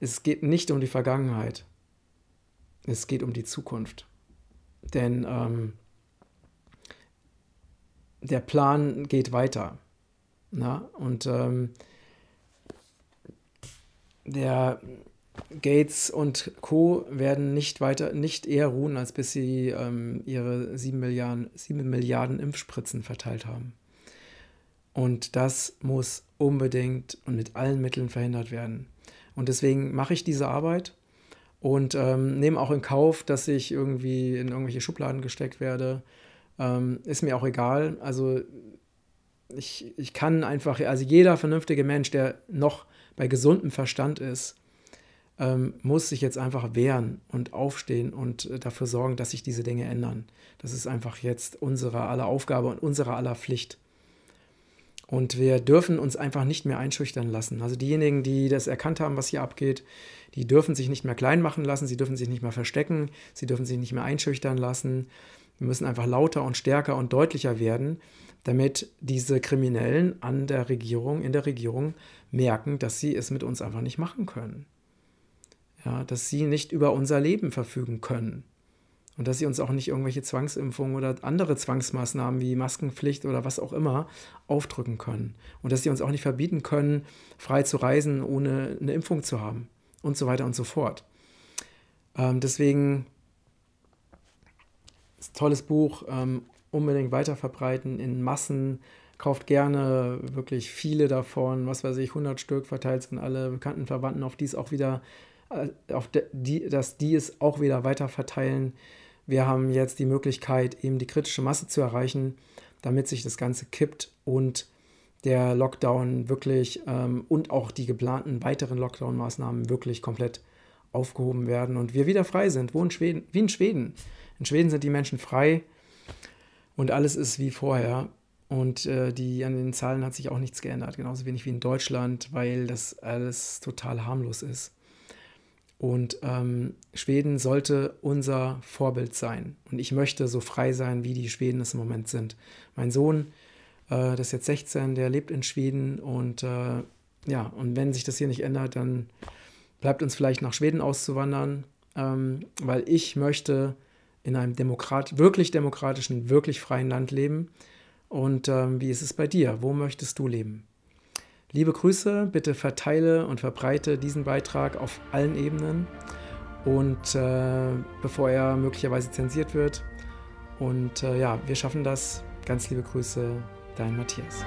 es geht nicht um die Vergangenheit. Es geht um die Zukunft. Denn ähm, der Plan geht weiter. Na? Und ähm, der Gates und Co. werden nicht weiter, nicht eher ruhen, als bis sie ähm, ihre 7 Milliarden, 7 Milliarden Impfspritzen verteilt haben. Und das muss unbedingt und mit allen Mitteln verhindert werden. Und deswegen mache ich diese Arbeit und ähm, nehme auch in Kauf, dass ich irgendwie in irgendwelche Schubladen gesteckt werde. Ähm, ist mir auch egal. Also ich, ich kann einfach, also jeder vernünftige Mensch, der noch bei gesundem Verstand ist, ähm, muss sich jetzt einfach wehren und aufstehen und äh, dafür sorgen, dass sich diese Dinge ändern. Das ist einfach jetzt unsere aller Aufgabe und unsere aller Pflicht. Und wir dürfen uns einfach nicht mehr einschüchtern lassen. Also diejenigen, die das erkannt haben, was hier abgeht, die dürfen sich nicht mehr klein machen lassen, sie dürfen sich nicht mehr verstecken, sie dürfen sich nicht mehr einschüchtern lassen. Wir müssen einfach lauter und stärker und deutlicher werden, damit diese Kriminellen an der Regierung, in der Regierung merken, dass sie es mit uns einfach nicht machen können. Ja, dass sie nicht über unser Leben verfügen können. Und dass sie uns auch nicht irgendwelche Zwangsimpfungen oder andere Zwangsmaßnahmen wie Maskenpflicht oder was auch immer aufdrücken können. Und dass sie uns auch nicht verbieten können, frei zu reisen, ohne eine Impfung zu haben. Und so weiter und so fort. Ähm, deswegen, tolles Buch, ähm, unbedingt weiterverbreiten in Massen. Kauft gerne wirklich viele davon, was weiß ich, 100 Stück, verteilt es an alle bekannten Verwandten, auf die es auch wieder äh, auf die, dass die es auch wieder weiter verteilen. Wir haben jetzt die Möglichkeit, eben die kritische Masse zu erreichen, damit sich das Ganze kippt und der Lockdown wirklich ähm, und auch die geplanten weiteren Lockdown-Maßnahmen wirklich komplett aufgehoben werden und wir wieder frei sind, wo in Schweden, wie in Schweden. In Schweden sind die Menschen frei und alles ist wie vorher. Und äh, die, an den Zahlen hat sich auch nichts geändert, genauso wenig wie in Deutschland, weil das alles total harmlos ist. Und ähm, Schweden sollte unser Vorbild sein. Und ich möchte so frei sein, wie die Schweden es im Moment sind. Mein Sohn, äh, das ist jetzt 16, der lebt in Schweden. Und äh, ja, und wenn sich das hier nicht ändert, dann bleibt uns vielleicht nach Schweden auszuwandern, ähm, weil ich möchte in einem Demokrat wirklich demokratischen, wirklich freien Land leben. Und ähm, wie ist es bei dir? Wo möchtest du leben? Liebe Grüße, bitte verteile und verbreite diesen Beitrag auf allen Ebenen und äh, bevor er möglicherweise zensiert wird. Und äh, ja, wir schaffen das. Ganz liebe Grüße, dein Matthias.